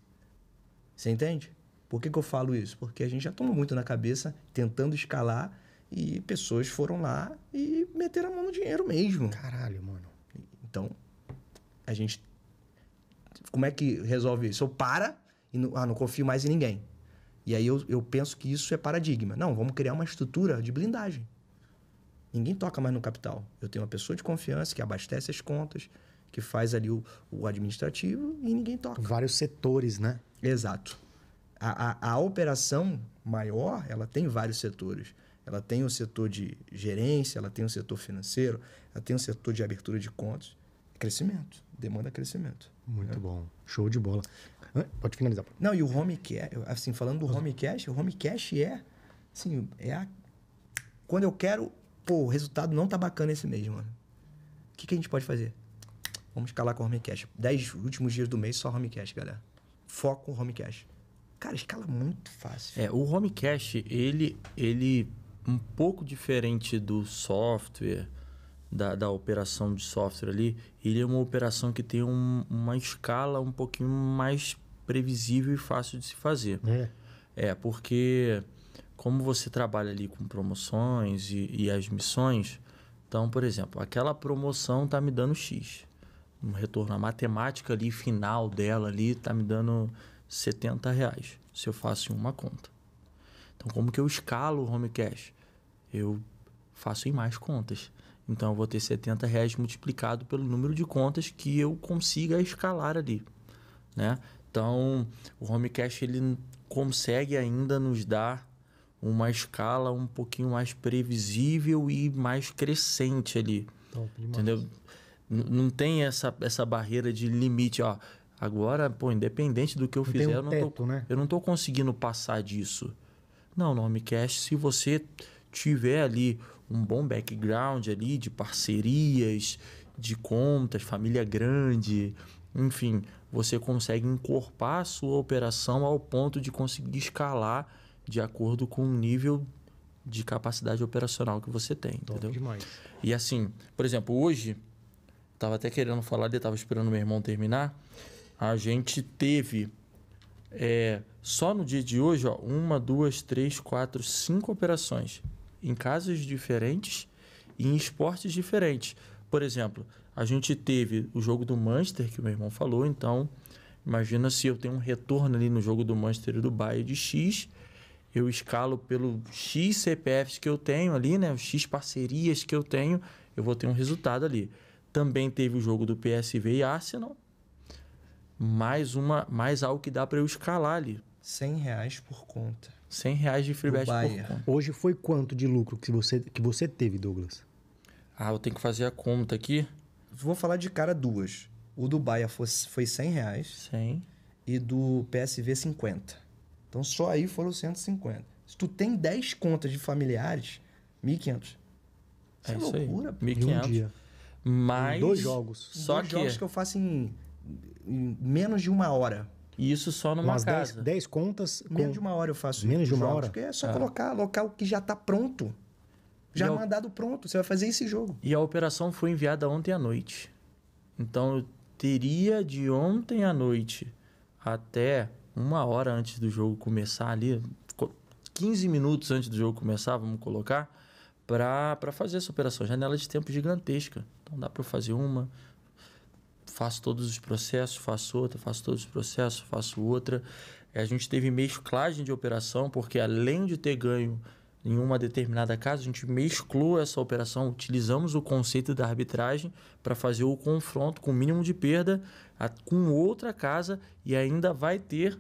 Você entende? Por que, que eu falo isso? Porque a gente já toma muito na cabeça tentando escalar e pessoas foram lá e meteram a mão no dinheiro mesmo. Caralho, mano. Então, a gente. Como é que resolve isso? Eu para e não, ah, não confio mais em ninguém. E aí eu, eu penso que isso é paradigma. Não, vamos criar uma estrutura de blindagem. Ninguém toca mais no capital. Eu tenho uma pessoa de confiança que abastece as contas, que faz ali o, o administrativo e ninguém toca. Vários setores, né? Exato. A, a, a operação maior, ela tem vários setores. Ela tem o setor de gerência, ela tem o setor financeiro, ela tem o setor de abertura de contas. Crescimento. Demanda crescimento. Muito bom. Show de bola. Pode finalizar. Não, e o home cash, assim, falando do home cash, o home cash é, assim, é a... Quando eu quero, pô, o resultado não tá bacana esse mês, mano. O que, que a gente pode fazer? Vamos escalar com o home cash. Dez últimos dias do mês, só home cash, galera. Foco home cash. Cara, escala muito fácil. É, o home cache, ele, ele um pouco diferente do software, da, da operação de software ali, ele é uma operação que tem um- uma escala um pouquinho mais previsível e fácil de se fazer. É. É, porque como você trabalha ali com promoções e, e as missões, então, por exemplo, aquela promoção tá me dando X. Um retorno, a matemática ali final dela ali tá me dando 70 reais se eu faço em uma conta. Então, como que eu escalo o home cash? Eu faço em mais contas. Então, eu vou ter 70 reais multiplicado pelo número de contas que eu consiga escalar ali, né? Então, o home cash ele consegue ainda nos dar uma escala um pouquinho mais previsível e mais crescente ali, Top entendeu? N- Não tem essa, essa barreira de limite, ó. Agora, pô, independente do que eu Não fizer, um eu não teto, tô, né? eu não tô conseguindo passar disso. Não, no Homecast, se você tiver ali um bom background ali de parcerias, de contas, família grande, enfim, você consegue encorpar a sua operação ao ponto de conseguir escalar de acordo com o nível de capacidade operacional que você tem, Top entendeu? demais. E assim, por exemplo, hoje, tava até querendo falar dele, tava esperando meu irmão terminar. A gente teve é, só no dia de hoje, ó, uma, duas, três, quatro, cinco operações em casas diferentes e em esportes diferentes. Por exemplo, a gente teve o jogo do Manchester, que o meu irmão falou, então imagina se eu tenho um retorno ali no jogo do Manchester e do Bayern de X, eu escalo pelo X CPFs que eu tenho ali, né? Os X parcerias que eu tenho, eu vou ter um resultado ali. Também teve o jogo do PSV e Arsenal. Mais uma, mais algo que dá para eu escalar ali. 100 reais por conta. 100 reais de free bet por conta. Hoje foi quanto de lucro que você, que você teve, Douglas? Ah, eu tenho que fazer a conta aqui. Vou falar de cara duas. O do Baia foi, foi 100 reais 100. e do PSV 50. Então só aí foram 150. Se tu tem 10 contas de familiares, 1.500. Isso É é, isso aí. loucura. pô. Em um 1.500. dia. Mas. Em dois jogos. Só Dois que. jogos que eu faço em, em menos de uma hora. Isso só numa Umas 10, casa. 10 contas. com- Menos de uma hora eu faço Menos de uma jogos, hora? Porque é só colocar local que já tá pronto. Já E ao- mandado pronto. Você vai fazer esse jogo. E a operação foi enviada ontem à noite. Então eu teria de ontem à noite até uma hora antes do jogo começar ali, co- 15 minutos antes do jogo começar, vamos colocar, para fazer essa operação. Janela de tempo gigantesca. Então dá para fazer uma, faço todos os processos, faço outra, faço todos os processos, faço outra. A gente teve mesclagem de operação, porque além de ter ganho em uma determinada casa, a gente mesclou essa operação, utilizamos o conceito da arbitragem para fazer o confronto com o mínimo de perda a- com outra casa e ainda vai ter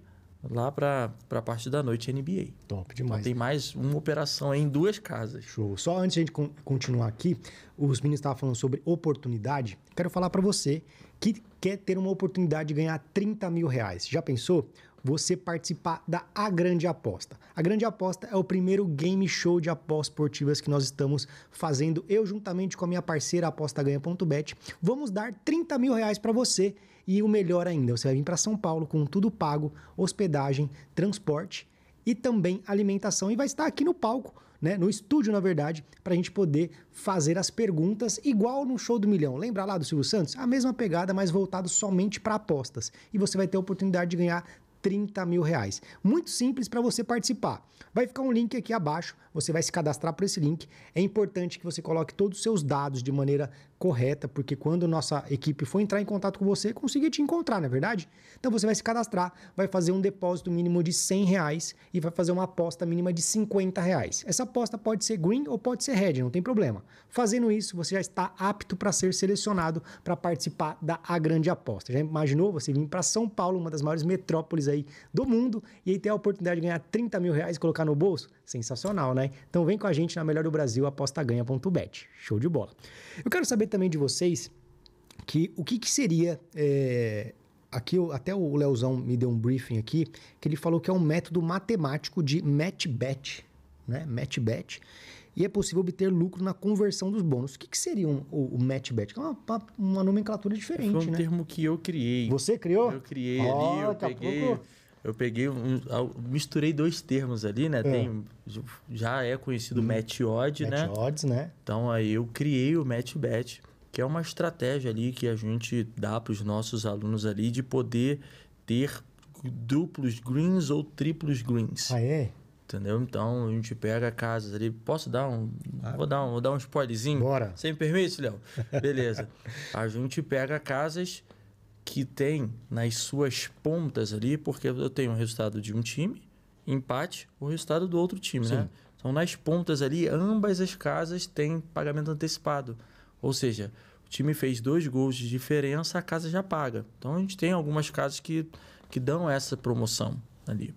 lá para a parte da noite NBA. Top Então demais. tem mais uma operação em duas casas. Show. Só antes de a gente con- continuar aqui, os meninos estavam falando sobre oportunidade. Quero falar para você que quer ter uma oportunidade de ganhar 30 mil reais. Já pensou? Você participar da A Grande Aposta. A Grande Aposta é o primeiro game show de apostas esportivas que nós estamos fazendo, eu juntamente com a minha parceira apostaganha.bet. Vamos dar 30 mil reais para você e o melhor ainda, você vai vir para São Paulo com tudo pago, hospedagem, transporte e também alimentação e vai estar aqui no palco, né, no estúdio na verdade, para a gente poder fazer as perguntas igual no show do milhão. Lembra lá do Silvio Santos? A mesma pegada, mas voltado somente para apostas. E você vai ter a oportunidade de ganhar 30 mil reais. Muito simples para você participar. Vai ficar um link aqui abaixo, você vai se cadastrar por esse link. É importante que você coloque todos os seus dados de maneira correta, porque quando nossa equipe for entrar em contato com você, conseguir te encontrar, não é verdade? Então você vai se cadastrar, vai fazer um depósito mínimo de 100 reais e vai fazer uma aposta mínima de 50 reais. Essa aposta pode ser green ou pode ser red, não tem problema. Fazendo isso, você já está apto para ser selecionado para participar da A Grande Aposta. Já imaginou você vir para São Paulo, uma das maiores metrópoles aí do mundo, e aí ter a oportunidade de ganhar 30 mil reais e colocar no bolso? Sensacional, né? Então vem com a gente na Melhor do Brasil, apostaganha.bet. Show de bola. Eu quero saber também de vocês que o que, que seria. é, Aqui, até o Leozão me deu um briefing aqui, que ele falou que é um método matemático de match bet, né? Match bet. E é possível obter lucro na conversão dos bônus. O que, que seria um- o, o match bet? É uma, uma- nomenclatura diferente, Foi um né? termo que eu criei. Você criou? Eu criei Ó, ali, eu a peguei, pouco- eu peguei um, misturei dois termos ali, né? É. Tem, já é conhecido match odd, Match né? odds, né? Então aí eu criei o match bet, que é uma estratégia ali que a gente dá para os nossos alunos ali de poder ter duplos greens ou triplos greens. Ah, é? Entendeu? Então a gente pega casas ali. Posso dar um. Vou dar um, vou dar um spoilerzinho? Bora. Você me permite, Léo? Beleza. a gente pega casas que tem nas suas pontas ali, porque eu tenho o resultado de um time, empate, o resultado do outro time, né? Então nas pontas ali, ambas as casas têm pagamento antecipado. Ou seja, o time fez dois gols de diferença, a casa já paga. Então a gente tem algumas casas que, que dão essa promoção ali.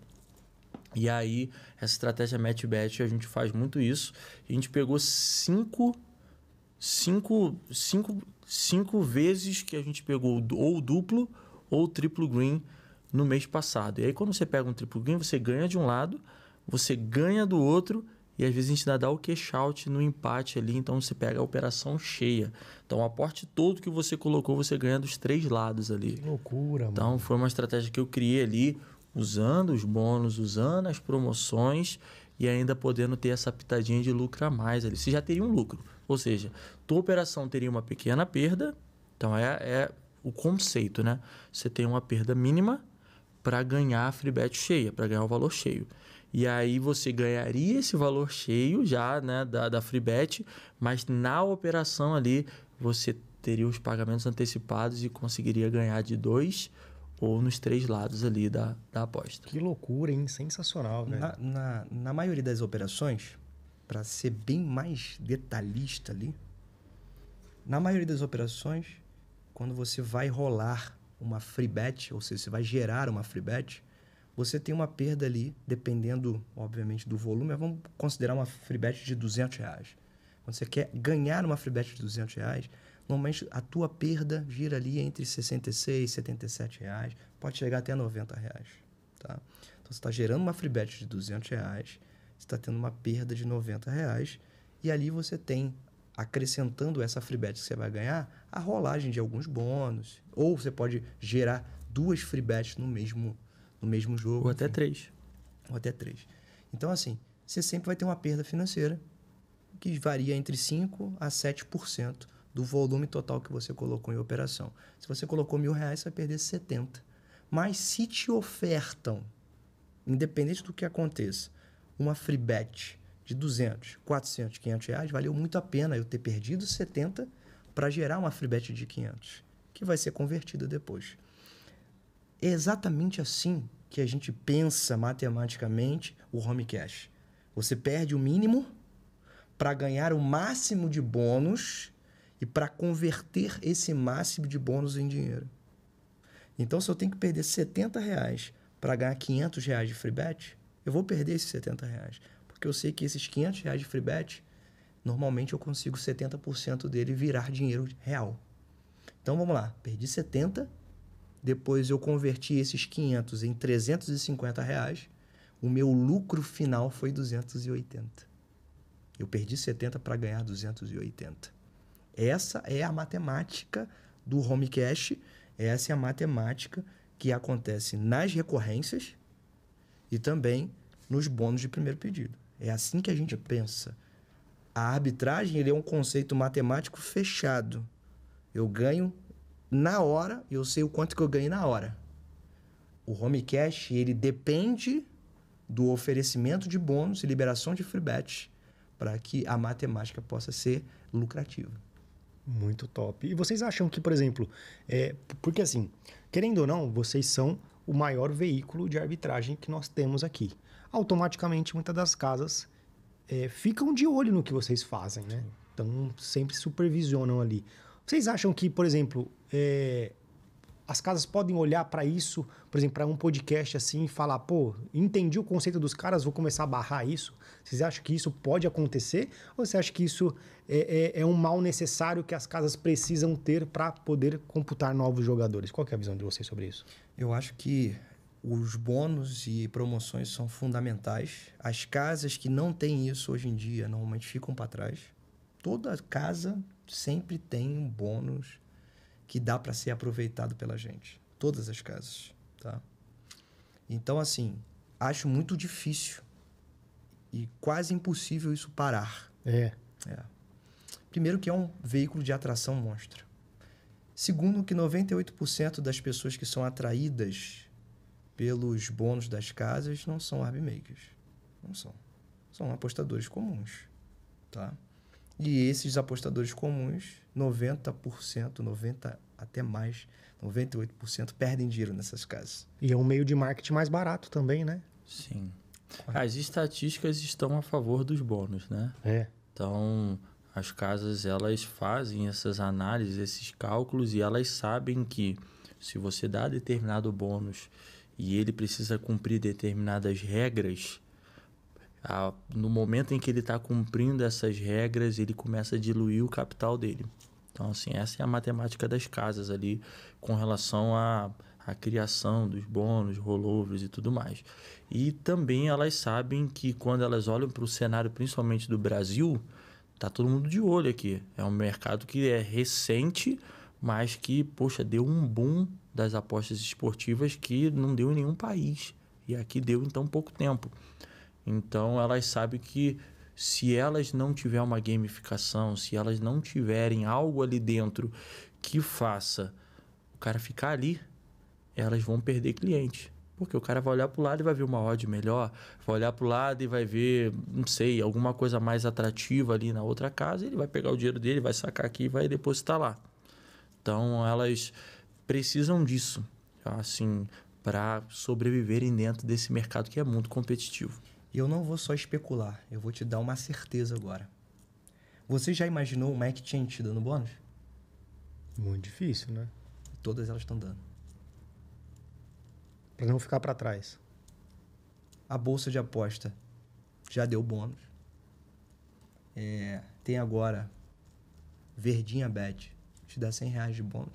E aí, essa estratégia match bet, a gente faz muito isso. A gente pegou cinco, cinco, cinco, cinco vezes que a gente pegou ou duplo ou triplo green no mês passado. E aí, quando você pega um triplo green, você ganha de um lado, você ganha do outro, e às vezes a gente ainda dá o cash out no empate ali, então você pega a operação cheia. Então, o aporte todo que você colocou, você ganha dos três lados ali. Que loucura, mano. Então foi uma estratégia que eu criei ali, usando os bônus, usando as promoções e ainda podendo ter essa pitadinha de lucro a mais ali. Você já teria um lucro. Ou seja, tua operação teria uma pequena perda. Então é, é o conceito, né? Você tem uma perda mínima para ganhar a free bet cheia, para ganhar o valor cheio. E aí você ganharia esse valor cheio já né, da, da free bet, mas na operação ali você teria os pagamentos antecipados e conseguiria ganhar de dois ou nos três lados ali da, da aposta. Que loucura, hein? Sensacional, velho. Na, na, na maioria das operações, para ser bem mais detalhista ali, na maioria das operações, quando você vai rolar uma free bet, ou seja, você vai gerar uma free bet, você tem uma perda ali, dependendo, obviamente, do volume. Mas vamos considerar uma free bet de 200 reais. Quando você quer ganhar uma free bet de 200 reais, normalmente a tua perda gira ali entre 66 e 77 reais. Pode chegar até 90 reais. Tá? Então, você está gerando uma free bet de 200 reais, você está tendo uma perda de 90 reais. E ali você tem, acrescentando essa free bet que você vai ganhar, a rolagem de alguns bônus. Ou você pode gerar duas free bets no mesmo, no mesmo jogo. Ou até enfim. três. Ou até três. Então, assim, você sempre vai ter uma perda financeira que varia entre 5% a 7% do volume total que você colocou em operação. Se você colocou mil reais, você vai perder 70. Mas se te ofertam, independente do que aconteça, uma free bet de 200, 400, 500 reais, valeu muito a pena eu ter perdido 70 para gerar uma free bet de 500, que vai ser convertida depois. É exatamente assim que a gente pensa matematicamente o home cash. Você perde o mínimo para ganhar o máximo de bônus e para converter esse máximo de bônus em dinheiro. Então, se eu tenho que perder 70 reais para ganhar 500 reais de free bet, eu vou perder esses 70 reais. Porque eu sei que esses 500 reais de free bet, normalmente eu consigo 70% dele virar dinheiro real. Então, vamos lá. Perdi 70, depois eu converti esses 500 em 350 reais, o meu lucro final foi 280. Eu perdi 70 para ganhar 280. Essa é a matemática do home cash, essa é a matemática que acontece nas recorrências e também nos bônus de primeiro pedido. É assim que a gente pensa. A arbitragem ele é um conceito matemático fechado. Eu ganho na hora, eu sei o quanto que eu ganhei na hora. O home cash ele depende do oferecimento de bônus e liberação de free bet para que a matemática possa ser lucrativa. Muito top. E vocês acham que, por exemplo, é, porque assim, querendo ou não, vocês são o maior veículo de arbitragem que nós temos aqui. Automaticamente, muitas das casas é, ficam de olho no que vocês fazem, né? Então, sempre supervisionam ali. Vocês acham que, por exemplo, é, as casas podem olhar para isso, por exemplo, para um podcast assim e falar, pô, entendi o conceito dos caras, vou começar a barrar isso? Vocês acham que isso pode acontecer? Ou você acha que isso é, é, é um mal necessário que as casas precisam ter para poder computar novos jogadores? Qual é a visão de vocês sobre isso? Eu acho que os bônus e promoções são fundamentais. As casas que não têm isso hoje em dia normalmente ficam para trás. Toda casa sempre tem um bônus que dá para ser aproveitado pela gente. Todas as casas, tá? Então, assim, acho muito difícil e quase impossível isso parar. É. É. Primeiro que é um veículo de atração monstro. Segundo que 98% das pessoas que são atraídas pelos bônus das casas não são arbmakers. Não são. São apostadores comuns, tá? E esses apostadores comuns, 90%, 90 até mais, 98% perdem dinheiro nessas casas. E é um meio de marketing mais barato também, né? Sim. As estatísticas estão a favor dos bônus, né? É. Então, as casas elas fazem essas análises, esses cálculos e elas sabem que se você dá determinado bônus e ele precisa cumprir determinadas regras, no momento em que ele está cumprindo essas regras, ele começa a diluir o capital dele. Então, assim, essa é a matemática das casas ali com relação à criação dos bônus, rollovers e tudo mais. E também elas sabem que quando elas olham para o cenário, principalmente do Brasil, tá todo mundo de olho aqui. É um mercado que é recente, mas que, poxa, deu um boom das apostas esportivas que não deu em nenhum país. E aqui deu em tão pouco tempo. Então elas sabem que se elas não tiver uma gamificação, se elas não tiverem algo ali dentro que faça o cara ficar ali, elas vão perder cliente. Porque o cara vai olhar para o lado e vai ver uma odd melhor, vai olhar para o lado e vai ver, não sei, alguma coisa mais atrativa ali na outra casa, ele vai pegar o dinheiro dele, vai sacar aqui e vai depositar lá. Então elas precisam disso, assim, para sobreviverem dentro desse mercado que é muito competitivo. E eu não vou só especular, eu vou te dar uma certeza agora. Você já imaginou uma exchange dando bônus? Muito difícil, né? Todas elas estão dando. Para não ficar para trás. a bolsa de aposta já deu bônus. É, tem agora Verdinha Bet, te dá 100 reais de bônus.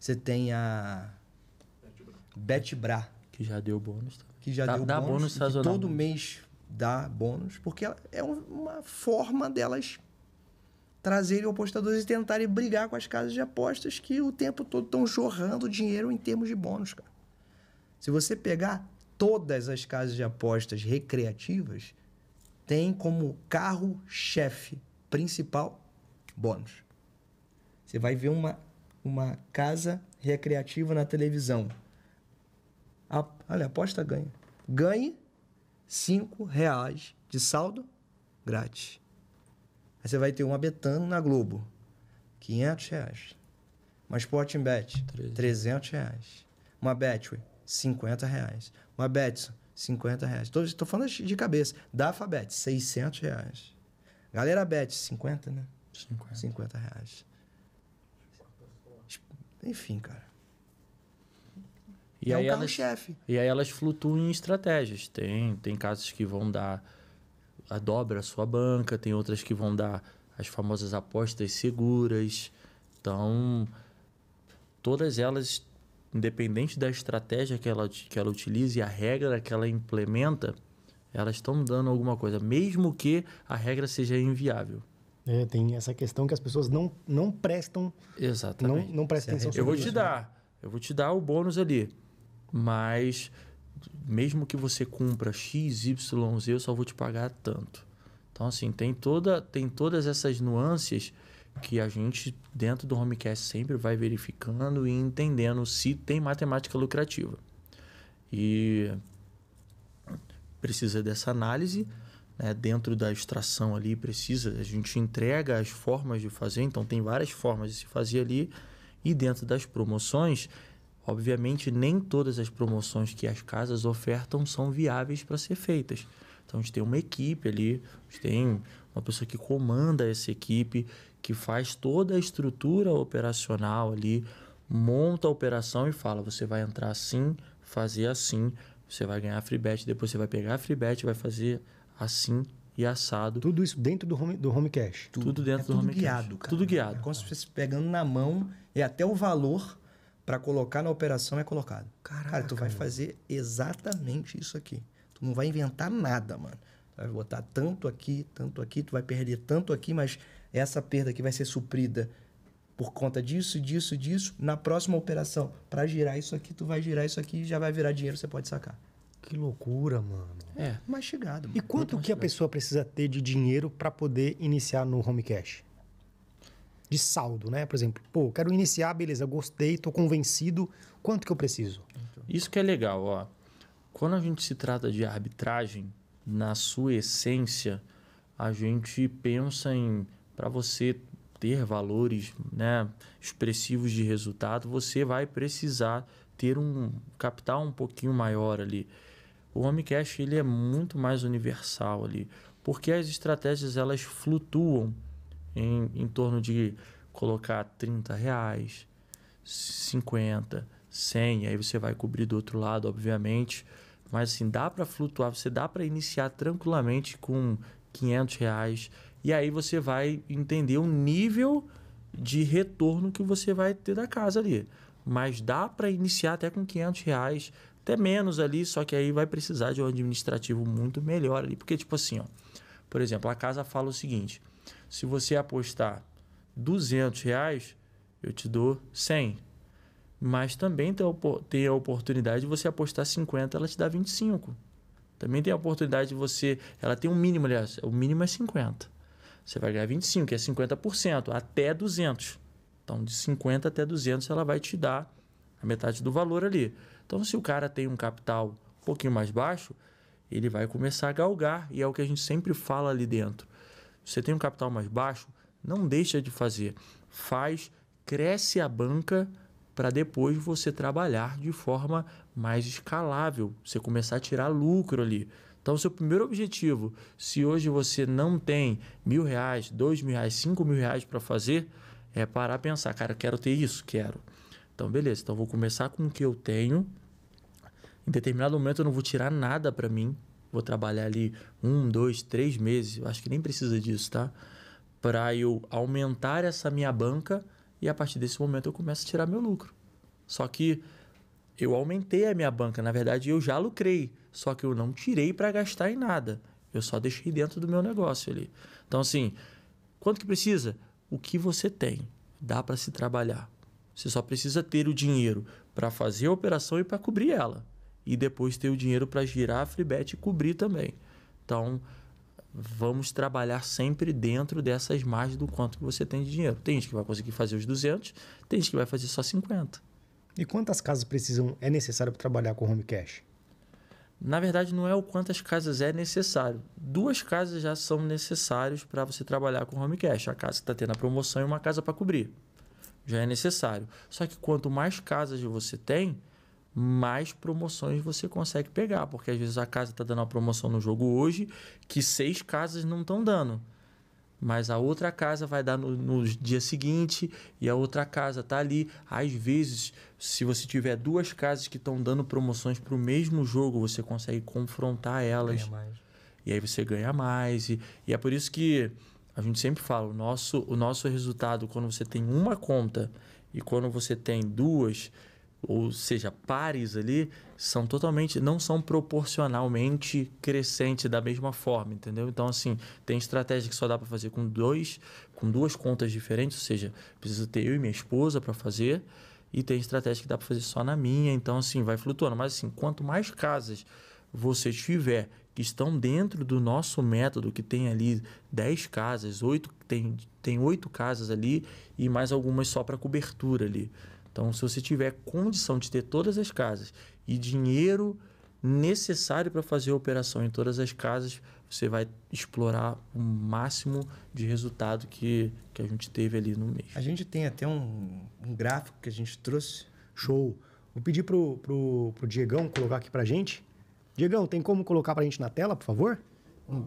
Você tem a Betbra, Que já deu bônus também. Que já Dá- deu dá bônus, bônus sazonal. todo mês dá bônus, porque é um- uma forma delas trazerem apostadores e tentarem brigar com as casas de apostas que o tempo todo estão jorrando dinheiro em termos de bônus, cara. Se você pegar todas as casas de apostas recreativas, tem como carro-chefe principal bônus. Você vai ver uma, uma casa recreativa na televisão. A, olha, aposta ganha. Ganhe 5 reais de saldo grátis. Aí você vai ter uma Betano na Globo. 500 reais. Uma Sporting Bet, 300 reais. Uma Betway, 50 reais. Uma Betson, 50 reais. Estou falando de cabeça. Da Alphabet, 600 reais. Galera Bet, 50, né? 50. 50 reais. Enfim, cara. E é aí elas, carro-chefe. e aí elas flutuam em estratégias. Tem, tem casos que vão dar a dobra a sua banca, tem outras que vão dar as famosas apostas seguras. Então, todas elas, independente da estratégia que ela, que ela utilize e a regra que ela implementa, elas estão dando alguma coisa, mesmo que a regra seja inviável. É, tem essa questão que as pessoas não, não prestam, não, Exatamente. não prestam Isso é atenção Eu vou te isso. dar. Eu vou te dar o bônus ali. Mas mesmo que você cumpra X, Y, Z, eu só vou te pagar tanto. Então, assim, tem, toda, tem todas essas nuances que a gente, dentro do Homecast, sempre vai verificando e entendendo se tem matemática lucrativa. E precisa dessa análise, né? dentro da extração ali, precisa, a gente entrega as formas de fazer, então tem várias formas de se fazer ali, e dentro das promoções, obviamente nem todas as promoções que as casas ofertam são viáveis para ser feitas. Então a gente tem uma equipe ali, a gente tem uma pessoa que comanda essa equipe, que faz toda a estrutura operacional ali, monta a operação e fala: você vai entrar assim, fazer assim, você vai ganhar free bet, depois você vai pegar a free bet vai fazer assim e assado. Tudo isso dentro do home, do home cash. Tudo, dentro é do tudo Homecast. guiado, cara. Tudo guiado. É como se estivesse pegando na mão e até o valor para colocar na operação é colocado. cara, tu vai fazer exatamente isso aqui. Tu não vai inventar nada, mano. Tu vai botar tanto aqui, tanto aqui, tu vai perder tanto aqui, mas essa perda aqui vai ser suprida por conta disso, disso, disso. Na próxima operação, para girar isso aqui, tu vai girar isso aqui e já vai virar dinheiro, você pode sacar. Que loucura, mano. É. Mastigado, E mano. quanto que a pessoa precisa ter de dinheiro para poder iniciar no home cash? De saldo, né? Por exemplo, pô, quero iniciar, beleza, gostei, tô convencido. Quanto que eu preciso? Isso que é legal, ó. Quando a gente se trata de arbitragem, na sua essência, a gente pensa em para você ter valores, né, expressivos de resultado, você vai precisar ter um capital um pouquinho maior ali. O home cash ele é muito mais universal ali, porque as estratégias elas flutuam em, em torno de colocar 30 reais, 50, 100, aí você vai cobrir do outro lado, obviamente. Mas assim, dá para flutuar, você dá para iniciar tranquilamente com 500 reais. E aí você vai entender o nível de retorno que você vai ter da casa ali. Mas dá para iniciar até com 500 reais, até menos ali, só que aí vai precisar de um administrativo muito melhor ali. Porque, tipo assim, ó, por exemplo, a casa fala o seguinte: se você apostar 200 reais, eu te dou 100. Mas também tem a oportunidade de você apostar 50, ela te dá 25. Também tem a oportunidade de você. Ela tem um mínimo, aliás, o mínimo é 50. Você vai ganhar 25, que é 50%, até 200. Então, de 50 até 200, ela vai te dar a metade do valor ali. Então, se o cara tem um capital um pouquinho mais baixo, ele vai começar a galgar. E é o que a gente sempre fala ali dentro. Você tem um capital mais baixo, não deixa de fazer. Faz, cresce a banca para depois você trabalhar de forma mais escalável, você começar a tirar lucro ali. Então, seu primeiro objetivo, se hoje você não tem mil reais, dois mil reais, cinco mil reais para fazer, é parar a pensar, cara, quero ter isso? Quero. Então, beleza. Então, vou começar com o que eu tenho, Em determinado momento eu não vou tirar nada para mim. Vou trabalhar ali um, dois, três meses. Eu acho que nem precisa disso, tá? Para eu aumentar essa minha banca e a partir desse momento eu começo a tirar meu lucro. Só que eu aumentei a minha banca. Na verdade, eu já lucrei. Só que eu não tirei para gastar em nada. Eu só deixei dentro do meu negócio ali. Então, assim, quanto que precisa? O que você tem. Dá para se trabalhar. Você só precisa ter o dinheiro para fazer a operação e para cobrir ela. E depois ter o dinheiro para girar a freebet e cobrir também. Então, vamos trabalhar sempre dentro dessas margens do quanto que você tem de dinheiro. Tem gente que vai conseguir fazer os 200, tem gente que vai fazer só 50. E quantas casas precisam é necessário para trabalhar com home cash? Na verdade, não é o quantas casas é necessário. Duas casas já são necessárias para você trabalhar com home cash. A casa que está tendo a promoção e uma casa para cobrir. Já é necessário. Só que quanto mais casas você tem, mais promoções você consegue pegar. Porque às vezes a casa está dando uma promoção no jogo hoje que seis casas não estão dando mas a outra casa vai dar no, no dia seguinte e a outra casa tá ali. Às vezes, se você tiver duas casas que estão dando promoções para o mesmo jogo, você consegue confrontar elas. E aí você ganha mais. E, e é por isso que a gente sempre fala: o nosso, o nosso resultado, quando você tem uma conta e quando você tem duas, ou seja, pares ali, são totalmente, não são proporcionalmente crescentes da mesma forma, entendeu? Então, assim, tem estratégia que só dá para fazer com dois, com duas contas diferentes, ou seja, precisa ter eu e minha esposa para fazer, e tem estratégia que dá para fazer só na minha, então, assim, vai flutuando. Mas, assim, quanto mais casas você tiver que estão dentro do nosso método, que tem ali 10 casas, 8, tem, tem 8 casas ali e mais algumas só para cobertura ali. Então, se você tiver condição de ter todas as casas e dinheiro necessário para fazer a operação em todas as casas, você vai explorar o máximo de resultado que, que a gente teve ali no mês. A gente tem até um, um gráfico que a gente trouxe. Show. Vou pedir pro, pro, pro Diegão colocar aqui pra gente. Diegão, tem como colocar pra gente na tela, por favor? Um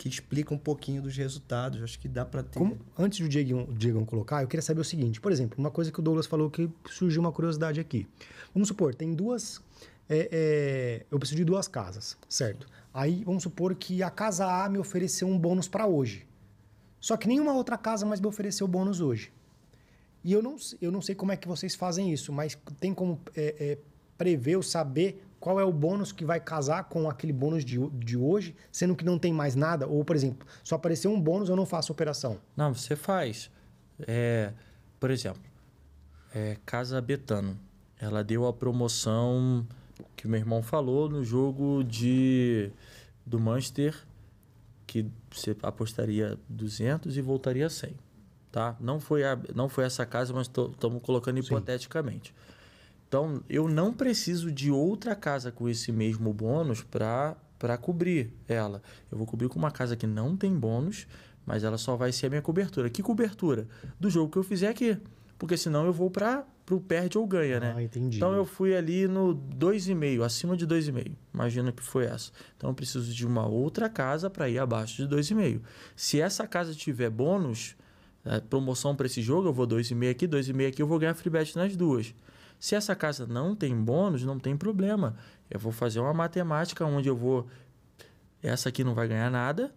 que explica um pouquinho dos resultados. Acho que dá para ter. Como, antes do Diegão colocar, eu queria saber o seguinte: por exemplo, uma coisa que o Douglas falou que surgiu uma curiosidade aqui. Vamos supor, tem duas. É, é, eu preciso de duas casas, certo? Aí vamos supor que a casa A me ofereceu um bônus para hoje. Só que nenhuma outra casa mais me ofereceu bônus hoje. E eu não, eu não sei como é que vocês fazem isso, mas tem como é, é prever ou saber qual é o bônus que vai casar com aquele bônus de, de hoje, sendo que não tem mais nada? Ou, por exemplo, só apareceu um bônus, eu não faço operação? Não, você faz. É, por exemplo, é, Casa Betano. Ela deu a promoção que meu irmão falou no jogo de do Manchester, que você apostaria 200 e voltaria 100. Tá? Não, foi a, não foi essa casa, mas estamos colocando hipoteticamente. Sim. Então, eu não preciso de outra casa com esse mesmo bônus para cobrir ela. Eu vou cobrir com uma casa que não tem bônus, mas ela só vai ser a minha cobertura. Que cobertura? Do jogo que eu fizer aqui. Porque senão eu vou para o perde ou ganha, né? Ah, entendi. Então eu fui ali no 2,5, acima de 2,5. Imagina que foi essa. Então eu preciso de uma outra casa para ir abaixo de 2,5. Se essa casa tiver bônus, é, promoção para esse jogo, eu vou 2,5 aqui, 2,5 aqui, eu vou ganhar free bet nas duas. Se essa casa não tem bônus, não tem problema. Eu vou fazer uma matemática onde eu vou. Essa aqui não vai ganhar nada,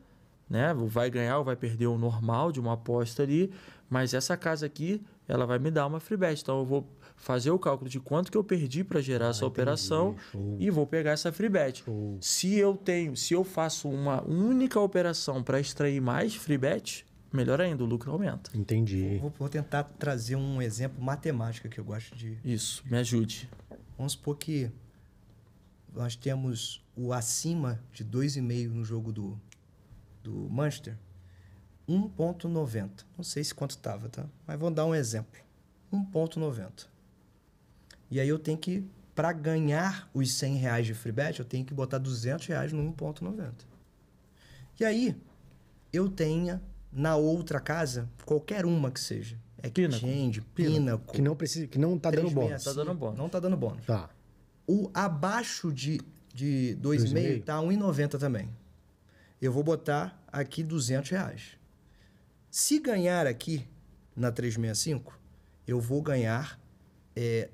né? Vai ganhar ou vai perder o normal de uma aposta ali, mas essa casa aqui, ela vai me dar uma free bet. Então eu vou fazer o cálculo de quanto que eu perdi para gerar ah, essa entendi. operação Show. e vou pegar essa free bet. Show. Se eu tenho, se eu faço uma única operação para extrair mais free bet, melhor ainda, o lucro aumenta. Entendi. Vou, vou, tentar trazer um exemplo matemático que eu gosto de. Isso, me ajude. Vamos supor que nós temos o acima de 2,5 no jogo do, do Manchester, 1,90. Não sei se quanto estava, tá? Mas vou dar um exemplo. 1,90. E aí eu tenho que, para ganhar os 100 reais de free bet, eu tenho que botar 200 reais no 1,90. E aí eu tenha na outra casa, qualquer uma que seja. É Exchange, Pinnacle. Que não precisa, que não tá dando bônus. Tá dando bônus. Não tá dando bônus. Tá. O abaixo de, de 2,5 tá 1,90 também. Eu vou botar aqui 200 reais. Se ganhar aqui na 365, eu vou ganhar é,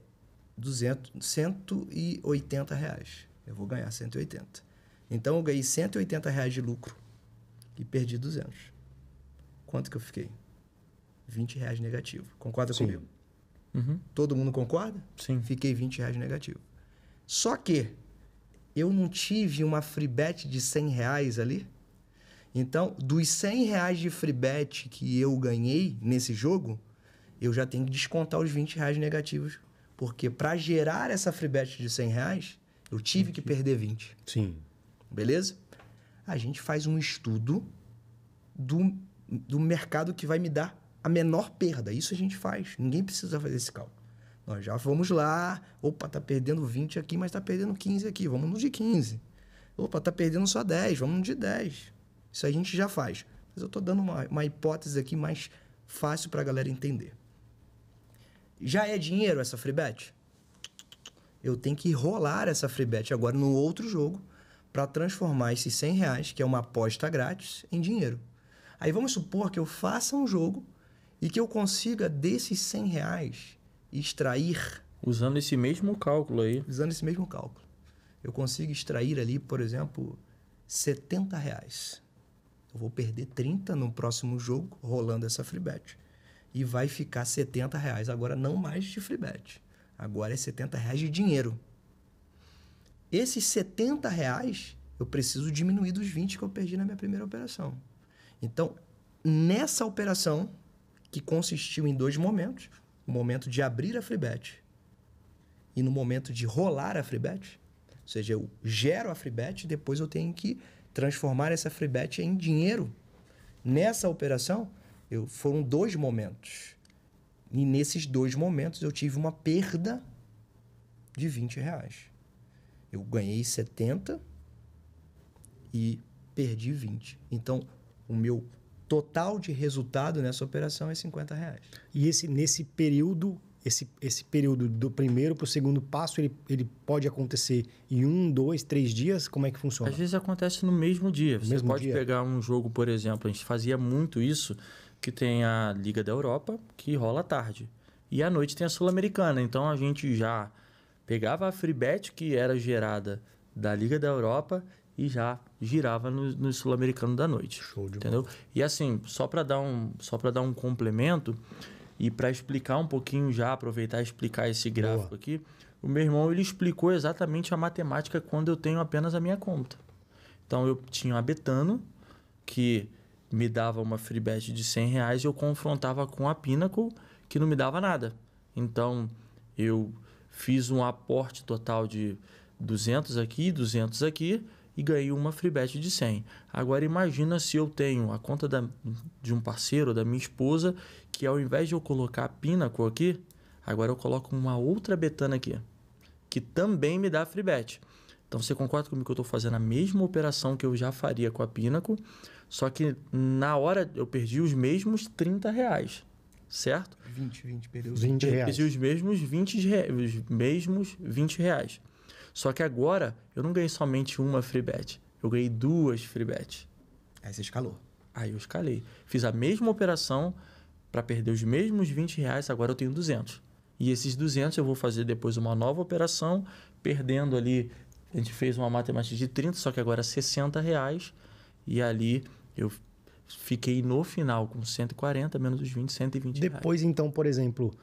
200, 180 reais. eu vou ganhar 180. Então eu ganhei 180 reais de lucro e perdi 200. Quanto que eu fiquei? 20 reais negativo. Concorda Sim. comigo? Uhum. Todo mundo concorda? Sim. Fiquei 20 reais negativo. Só que eu não tive uma free bet de 100 reais ali. Então, dos 100 reais de free bet que eu ganhei nesse jogo, eu já tenho que descontar os 20 reais negativos. Porque para gerar essa free bet de 100 reais, eu tive que perder 20. Sim. Beleza? A gente faz um estudo do, do mercado que vai me dar a menor perda. Isso a gente faz. Ninguém precisa fazer esse cálculo. Nós já vamos lá. Opa, tá perdendo 20 aqui, mas tá perdendo 15 aqui. Vamos no de 15. Opa, tá perdendo só 10. Vamos no de 10. Isso a gente já faz. Mas eu tô dando uma, uma hipótese aqui mais fácil para a galera entender. Já é dinheiro essa free bet? Eu tenho que rolar essa free bet agora no outro jogo para transformar esses 100 reais, que é uma aposta grátis, em dinheiro. Aí vamos supor que eu faça um jogo e que eu consiga desses 100 reais extrair, Usando esse mesmo cálculo aí. usando esse mesmo cálculo, eu consigo extrair ali, por exemplo, 70 reais. Eu vou perder 30 no próximo jogo, rolando essa free bet. E vai ficar 70 reais. Agora não mais de free bet. Agora é 70 reais de dinheiro. Esses 70 reais eu preciso diminuir dos 20 que eu perdi na minha primeira operação. Então, nessa operação, que consistiu em dois momentos, o momento de abrir a free bet e no momento de rolar a free bet, ou seja, eu gero a free bet e depois eu tenho que transformar essa free bet em dinheiro. Nessa operação, eu, foram dois momentos. E nesses dois momentos eu tive uma perda de 20 reais. Eu ganhei 70 e perdi 20. Então, o meu total de resultado nessa operação é 50 reais. E esse, nesse período, esse, esse período do primeiro para o segundo passo, ele, ele pode acontecer em um, dois, três dias? Como é que funciona? Às vezes acontece no mesmo dia. Você mesmo pode dia? pegar um jogo, por exemplo, a gente fazia muito isso, que tem a Liga da Europa, que rola à tarde. E à noite tem a Sul-Americana. Então a gente já pegava a free bet que era gerada da Liga da Europa e já girava no, no Sul-Americano da noite. Show de entendeu? E assim, só para dar um só para dar um complemento e para explicar um pouquinho já, aproveitar e explicar esse gráfico aqui, o meu irmão ele explicou exatamente a matemática quando eu tenho apenas a minha conta. Então eu tinha a Betano, que me dava uma free bet de 100 reais e eu confrontava com a Pinnacle, que não me dava nada. Então eu fiz um aporte total de 200 aqui, 200 aqui e ganhei uma free bet de 100. Agora imagina se eu tenho a conta da, de um parceiro, da minha esposa, que ao invés de eu colocar a Pinnacle aqui, agora eu coloco uma outra Betano aqui, que também me dá free bet. Então você concorda comigo que eu estou fazendo a mesma operação que eu já faria com a Pinnacle, só que na hora eu perdi os mesmos 30 reais, certo? 20, 20 perdeu 20 reais. Perdi os mesmos 20, rea- os mesmos 20 reais. Só que agora eu não ganhei somente uma free bet, eu ganhei duas free bet. Aí você escalou. Aí eu escalei. Fiz a mesma operação para perder os mesmos 20 reais, agora eu tenho 200. E esses 200 eu vou fazer depois uma nova operação, perdendo ali, a gente fez uma matemática de 30, só que agora 60 reais. E ali eu fiquei no final com 140 menos os 20, 120 reais. Depois, então, por exemplo,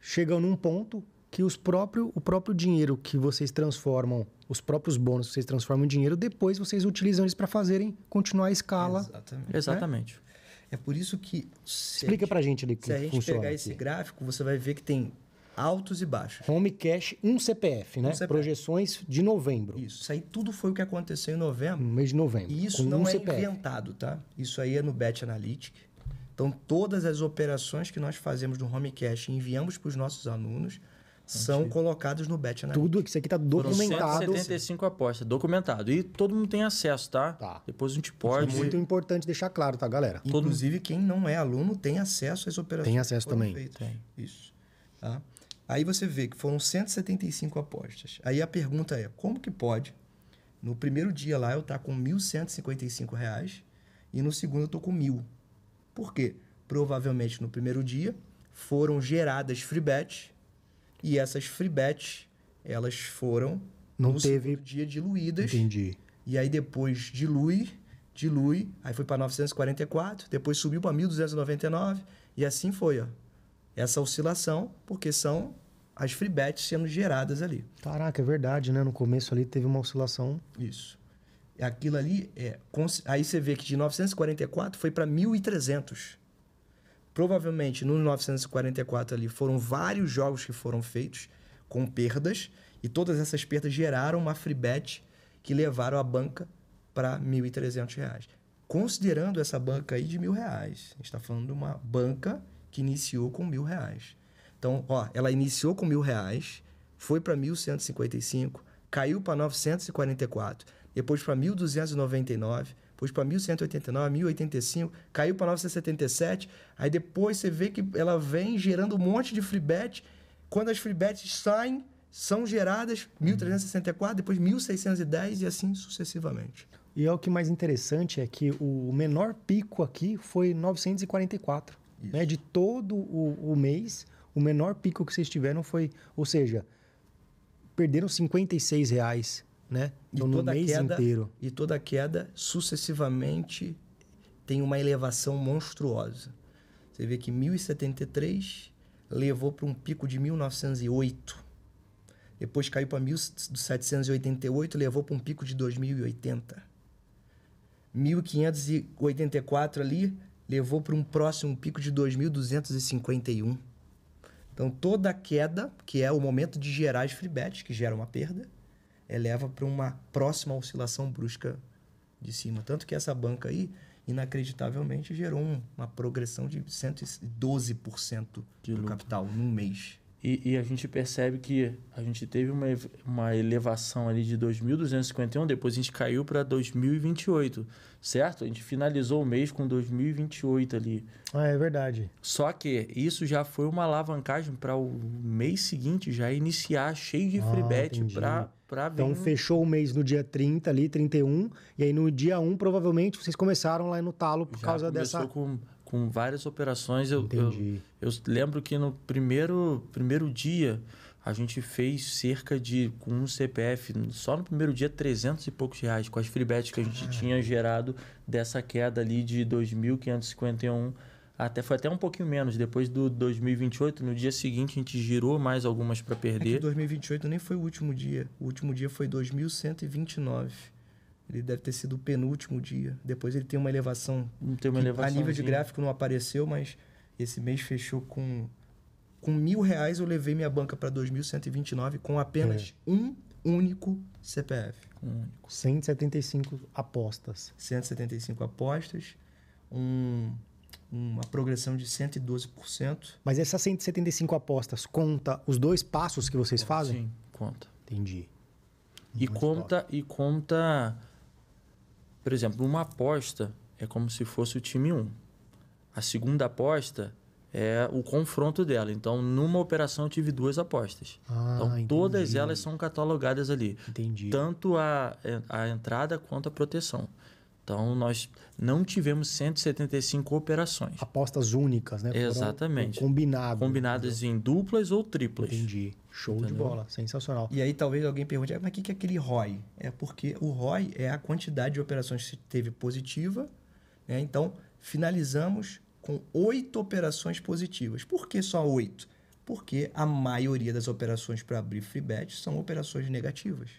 chegam num ponto que os próprio, o próprio dinheiro que vocês transformam, os próprios bônus que vocês transformam em dinheiro, depois vocês utilizam eles para fazerem continuar a escala. Exatamente. Exatamente. É por isso que. Explica pra gente ali como Se a gente pegar esse aqui. gráfico, você vai ver que tem altos e baixos. Home Cash, um CPF, né? CPF. Projeções de novembro. Isso. Isso aí tudo foi o que aconteceu em novembro. No mês de novembro. E isso não um é CPF. inventado, tá? Isso aí é no Bet Analytic. Então, todas as operações que nós fazemos no Home Cash e enviamos para os nossos alunos são colocadas no Bet Analytic. Tudo que isso aqui tá Foram documentado. 175 apostas, documentado. E todo mundo tem acesso, tá? Tá. Depois a gente É pode. muito importante deixar claro, tá, galera? Inclusive, quem não é aluno tem acesso às operações. Tem acesso que foram também. feitas. Tem. Isso. Tá? Aí você vê que foram 175 apostas. Aí a pergunta é, como que pode, no primeiro dia lá eu estar com 1.155 reais e no segundo eu estou com mil? Por quê? Provavelmente no primeiro dia foram geradas free bets e essas free bets, elas foram Não no teve- dia diluídas. Entendi. E aí depois dilui, dilui, aí foi para 944, depois subiu para 1299 e assim foi, ó. Essa oscilação, porque são as free bets sendo geradas ali. Caraca, é verdade, né? No começo ali teve uma oscilação. Isso. Aquilo ali é. Aí você vê que de 944 foi para 1.300. Provavelmente no 944 ali foram vários jogos que foram feitos com perdas e todas essas perdas geraram uma free bet que levaram a banca para 1.300 reais. Considerando essa banca aí de reais. A gente está falando de uma banca que iniciou com mil reais. Então, ó, ela iniciou com mil reais, foi para 1.155, caiu para 944, depois para 1.299, depois para 1.189, 1.085, caiu para 977. Aí depois você vê que ela vem gerando um monte de free bet. Quando as free bets saem, são geradas 1.364, depois 1.610 e assim sucessivamente. E é o que mais interessante é que o menor pico aqui foi 944. Né? De todo o, o mês, o menor pico que vocês tiveram foi. Ou seja, perderam 56 reais, né? E Então, no toda mês queda, inteiro. E toda queda sucessivamente tem uma elevação monstruosa. Você vê que 1073 levou para um pico de 1908. Depois caiu para 1788, levou para um pico de 2080. 1584 ali levou para um próximo pico de 2251. Então toda a queda, que é o momento de gerar as free bets, que gera uma perda, eleva para uma próxima oscilação brusca de cima. Tanto que essa banca aí, inacreditavelmente, gerou um- uma progressão de 112% De do capital num mês. E, e a gente percebe que a gente teve uma, uma elevação ali de 2.251, depois a gente caiu para 2028, certo? A gente finalizou o mês com 2028 ali. Ah, é verdade. Só que isso já foi uma alavancagem para o mês seguinte já iniciar cheio de free Ah, bet entendi. Para vir. Então fechou o mês no dia 30 ali, 31. E aí no dia 1, provavelmente, vocês começaram lá no talo por já causa dessa. com, com várias operações. Eu, eu, Entendi. eu lembro que no primeiro, primeiro dia a gente fez cerca de, com um CPF, só no primeiro dia, 300 e poucos reais, com as free bets que a gente tinha gerado dessa queda ali de 2.551. Até, foi até um pouquinho menos. Depois do 2028, no dia seguinte, a gente girou mais algumas para É que perder. 2028 nem foi o último dia. O último dia foi 2129. Ele deve ter sido o penúltimo dia. Depois ele tem uma elevação Não tem uma elevação. A nível de gráfico não apareceu, mas esse mês fechou com com mil reais. Eu levei minha banca para 2.129 com apenas É. um único CPF. 175 apostas. 175 apostas, um- uma progressão de 112%. Mas essas 175 apostas conta os dois passos que vocês fazem? Sim, conta. Entendi. E Muito conta, e conta, por exemplo, uma aposta é como se fosse o time 1. A segunda aposta é o confronto dela. Então, numa operação eu tive duas apostas. Ah, então, todas entendi. elas são catalogadas ali. Entendi. Tanto a, a entrada quanto a proteção. Então, nós não tivemos 175 operações. Apostas únicas, né? Foram Exatamente. Combinadas. Combinadas em duplas ou triplas. Entendi. Show de Entendeu? bola. Sensacional. E aí talvez alguém pergunte, "Ah, mas o que que é aquele ROI? É porque o ROI é a quantidade de operações que teve positiva. né? Então, finalizamos com oito operações positivas. Por que só oito? Porque a maioria das operações para abrir free bet são operações negativas.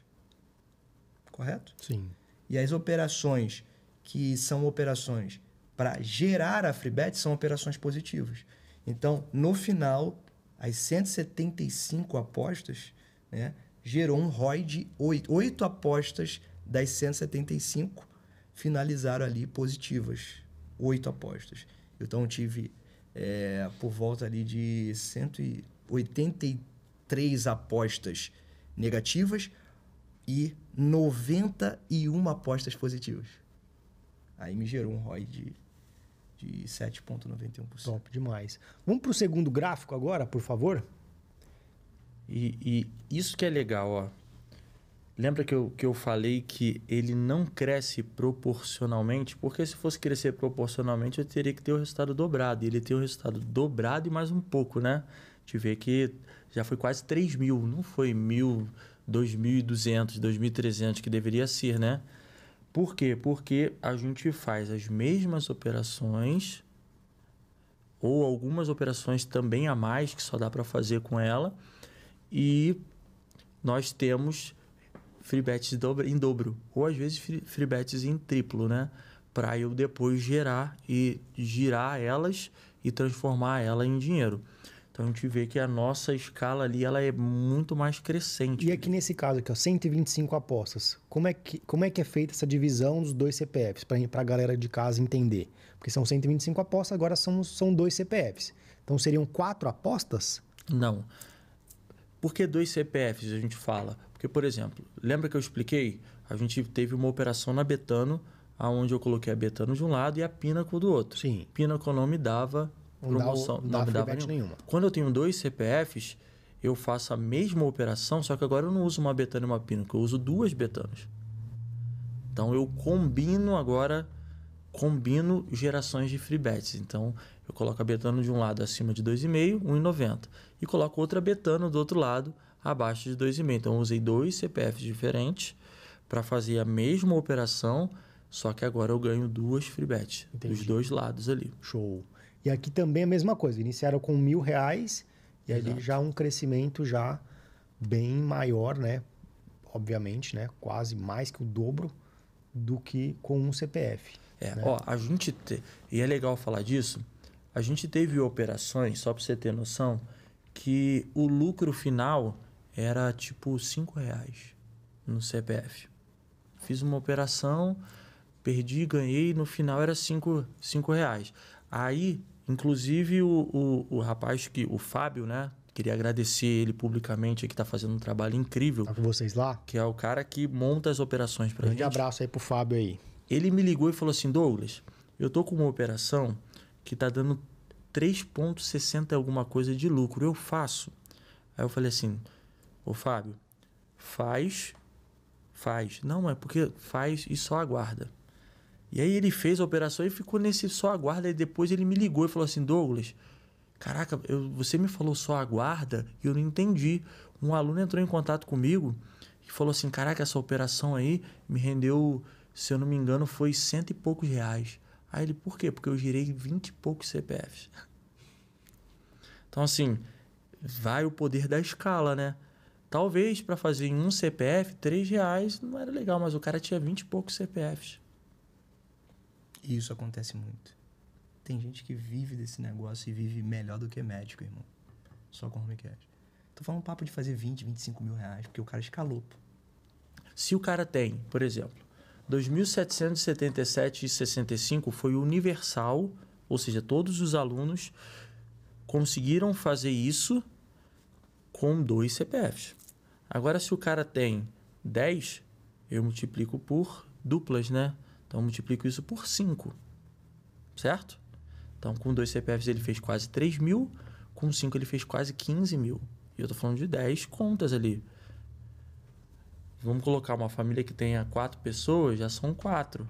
Correto? Sim. E as operações que são operações para gerar a free bet são operações positivas. Então, no final, as 175 apostas né, gerou um ROI de 8. Oito apostas das 175 finalizaram ali positivas. Oito apostas. Então, tive é, por volta ali de 183 apostas negativas e 91 apostas positivas. Aí me gerou um ROI de, de 7,91%. Top demais. Vamos pro segundo gráfico agora, por favor? E, e isso que é legal, ó. Lembra que eu, que eu falei que ele não cresce proporcionalmente? Porque se fosse crescer proporcionalmente, eu teria que ter o resultado dobrado. E ele tem o resultado dobrado e mais um pouco, né? A gente vê que já foi quase 3 mil, não foi mil, 2.200, 2.300 que deveria ser, né? Por quê? Porque a gente faz as mesmas operações ou algumas operações também a mais que só dá para fazer com ela e nós temos free bets em dobro ou às vezes free bets em triplo, né? Para eu depois gerar e girar elas e transformar ela em dinheiro. Então a gente vê que a nossa escala ali ela é muito mais crescente. E aqui nesse caso aqui, ó, 125 apostas. Como é que, como é, que é feita essa divisão dos dois CPFs para a galera de casa entender? Porque são 125 apostas, agora são, são dois CPFs. Então seriam quatro apostas? Não. Por que dois CPFs a gente fala? Porque, por exemplo, lembra que eu expliquei? A gente teve uma operação na Betano, onde eu coloquei a Betano de um lado e a Pinnacle do outro. Sim. Pinnacle não me dava promoção. Não, não me dava nenhuma. Quando eu tenho dois CPFs, eu faço a mesma operação, só que agora eu não uso uma betana e uma Pinnacle, eu uso duas betanas. Então eu combino agora, combino gerações de free bets. Então eu coloco a betano de um lado acima de 2,5, 1,90. E coloco outra betano do outro lado abaixo de 2,5. Então eu usei dois CPFs diferentes para fazer a mesma operação, só que agora eu ganho duas free bets dos dois lados ali. Show. E aqui também a mesma coisa. Iniciaram com mil reais e Exato. ali já um crescimento já bem maior, né? Obviamente, né? Quase mais que o dobro do que com um CPF. É, né? ó, a gente te... e é legal falar disso. A gente teve operações, só para você ter noção, que o lucro final era tipo cinco reais no CPF. Fiz uma operação, perdi, ganhei, no final era cinco, cinco reais. Aí Inclusive o, o, o rapaz que, o Fábio, né? Queria agradecer ele publicamente que está fazendo um trabalho incrível. Tá com vocês lá? Que é o cara que monta as operações para gente. Um abraço aí pro Fábio aí. Ele me ligou e falou assim, Douglas, eu tô com uma operação que tá dando 3,60 alguma coisa de lucro. Eu faço. Aí eu falei assim, ô Fábio, faz, faz. Não, é porque faz e só aguarda. E aí ele fez a operação e ficou nesse só aguarda. E depois ele me ligou e falou assim: Douglas, caraca, eu, você me falou só aguarda e eu não entendi. Um aluno entrou em contato comigo e falou assim: caraca, essa operação aí me rendeu, se eu não me engano, foi cento e poucos reais. Aí ele, por quê? Porque eu girei vinte e poucos CPFs. Então, assim, vai o poder da escala, né? Talvez para fazer em um CPF, três reais não era legal, mas o cara tinha vinte e poucos CPFs. E isso acontece muito. Tem gente que vive desse negócio e vive melhor do que médico, irmão. Só com home cash. Tô falando um papo de fazer 20, 25 mil reais, porque o cara escalou. Se o cara tem, por exemplo, 2.777,65 foi universal, ou seja, todos os alunos conseguiram fazer isso com dois CPFs. Agora, se o cara tem 10, eu multiplico por duplas, né? Então, eu multiplico isso por 5. Certo? Então, com dois CPFs ele fez quase 3 mil, com 5 ele fez quase 15 mil. E eu estou falando de 10 contas ali. Vamos colocar uma família que tenha quatro pessoas, já são quatro.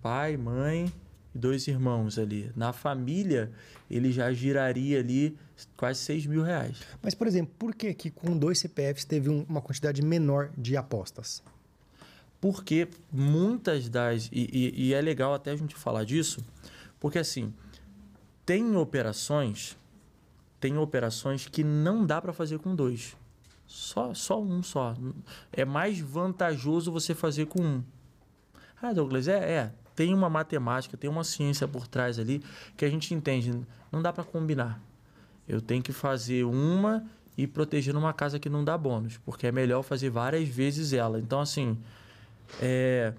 Pai, mãe e dois irmãos ali. Na família, ele já giraria ali quase 6 mil reais. Mas, por exemplo, por que, que com dois CPFs teve uma quantidade menor de apostas? Porque muitas das. E, e, e, é legal até a gente falar disso, porque assim, tem operações. Tem operações que não dá para fazer com dois. Só, só um só. É mais vantajoso você fazer com um. Ah, Douglas, é, é. Tem uma matemática, tem uma ciência por trás ali que a gente entende. Não dá para combinar. Eu tenho que fazer uma e proteger numa casa que não dá bônus, porque é melhor fazer várias vezes ela. Então, assim, é,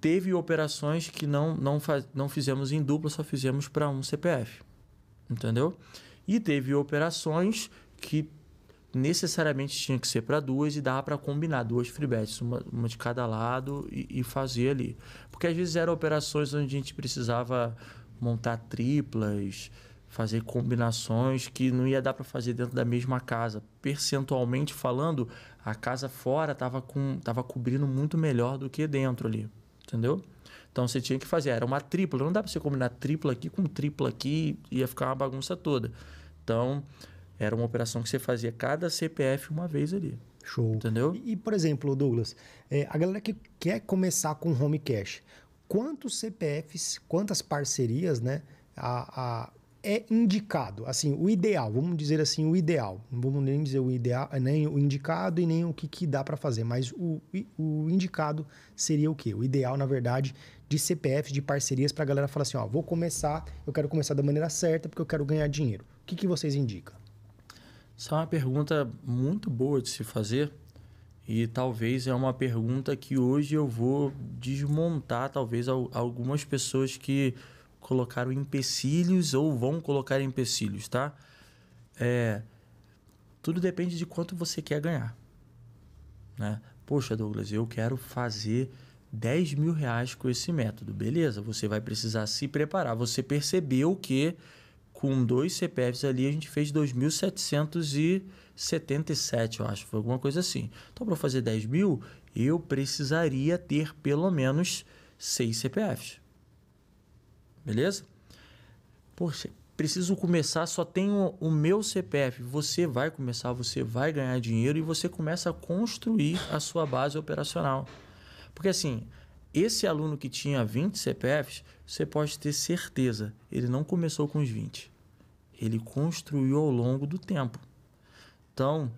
teve operações que não, não, faz, não fizemos em dupla, só fizemos para um CPF. Entendeu? E teve operações que necessariamente tinha que ser para duas e dava para combinar duas free bets, uma, uma de cada lado e, e, fazer ali. Porque às vezes eram operações onde a gente precisava montar triplas, fazer combinações que não ia dar para fazer dentro da mesma casa. Percentualmente falando, a casa fora estava com tava cobrindo muito melhor do que dentro ali, entendeu? Então você tinha que fazer, era uma tripla, não dá para você combinar tripla aqui com tripla aqui, ia ficar uma bagunça toda. Então, Era uma operação que você fazia cada CPF uma vez ali. Show. Entendeu? E, por exemplo, Douglas, é, a galera que quer começar com home cash, quantos CPFs, quantas parcerias, né? A, a, é indicado, assim, o ideal, vamos dizer assim, o ideal. Não vamos nem dizer o ideal, nem o indicado e nem o que, que dá para fazer, mas o, o indicado seria o quê? O ideal, na verdade, de CPFs, de parcerias, para a galera falar assim: ó, vou começar, eu quero começar da maneira certa porque eu quero ganhar dinheiro. O que, que vocês indicam? Essa é uma pergunta muito boa de se fazer e talvez é uma pergunta que hoje eu vou desmontar, talvez, algumas pessoas que colocaram empecilhos ou vão colocar empecilhos, tá? É, tudo depende de quanto você quer ganhar. Né? Poxa, Douglas, eu quero fazer 10 mil reais com esse método. Beleza, você vai precisar se preparar. Você percebeu que com dois CPFs ali a gente fez 2.777, eu acho. Foi alguma coisa assim. Então, para fazer 10 mil, eu precisaria ter pelo menos seis CPFs. Beleza? Poxa, preciso começar, só tenho o meu CPF. Você vai começar, você vai ganhar dinheiro e você começa a construir a sua base operacional. Porque assim, esse aluno que tinha 20 CPFs, você pode ter certeza, ele não começou com os 20. Ele construiu ao longo do tempo. Então,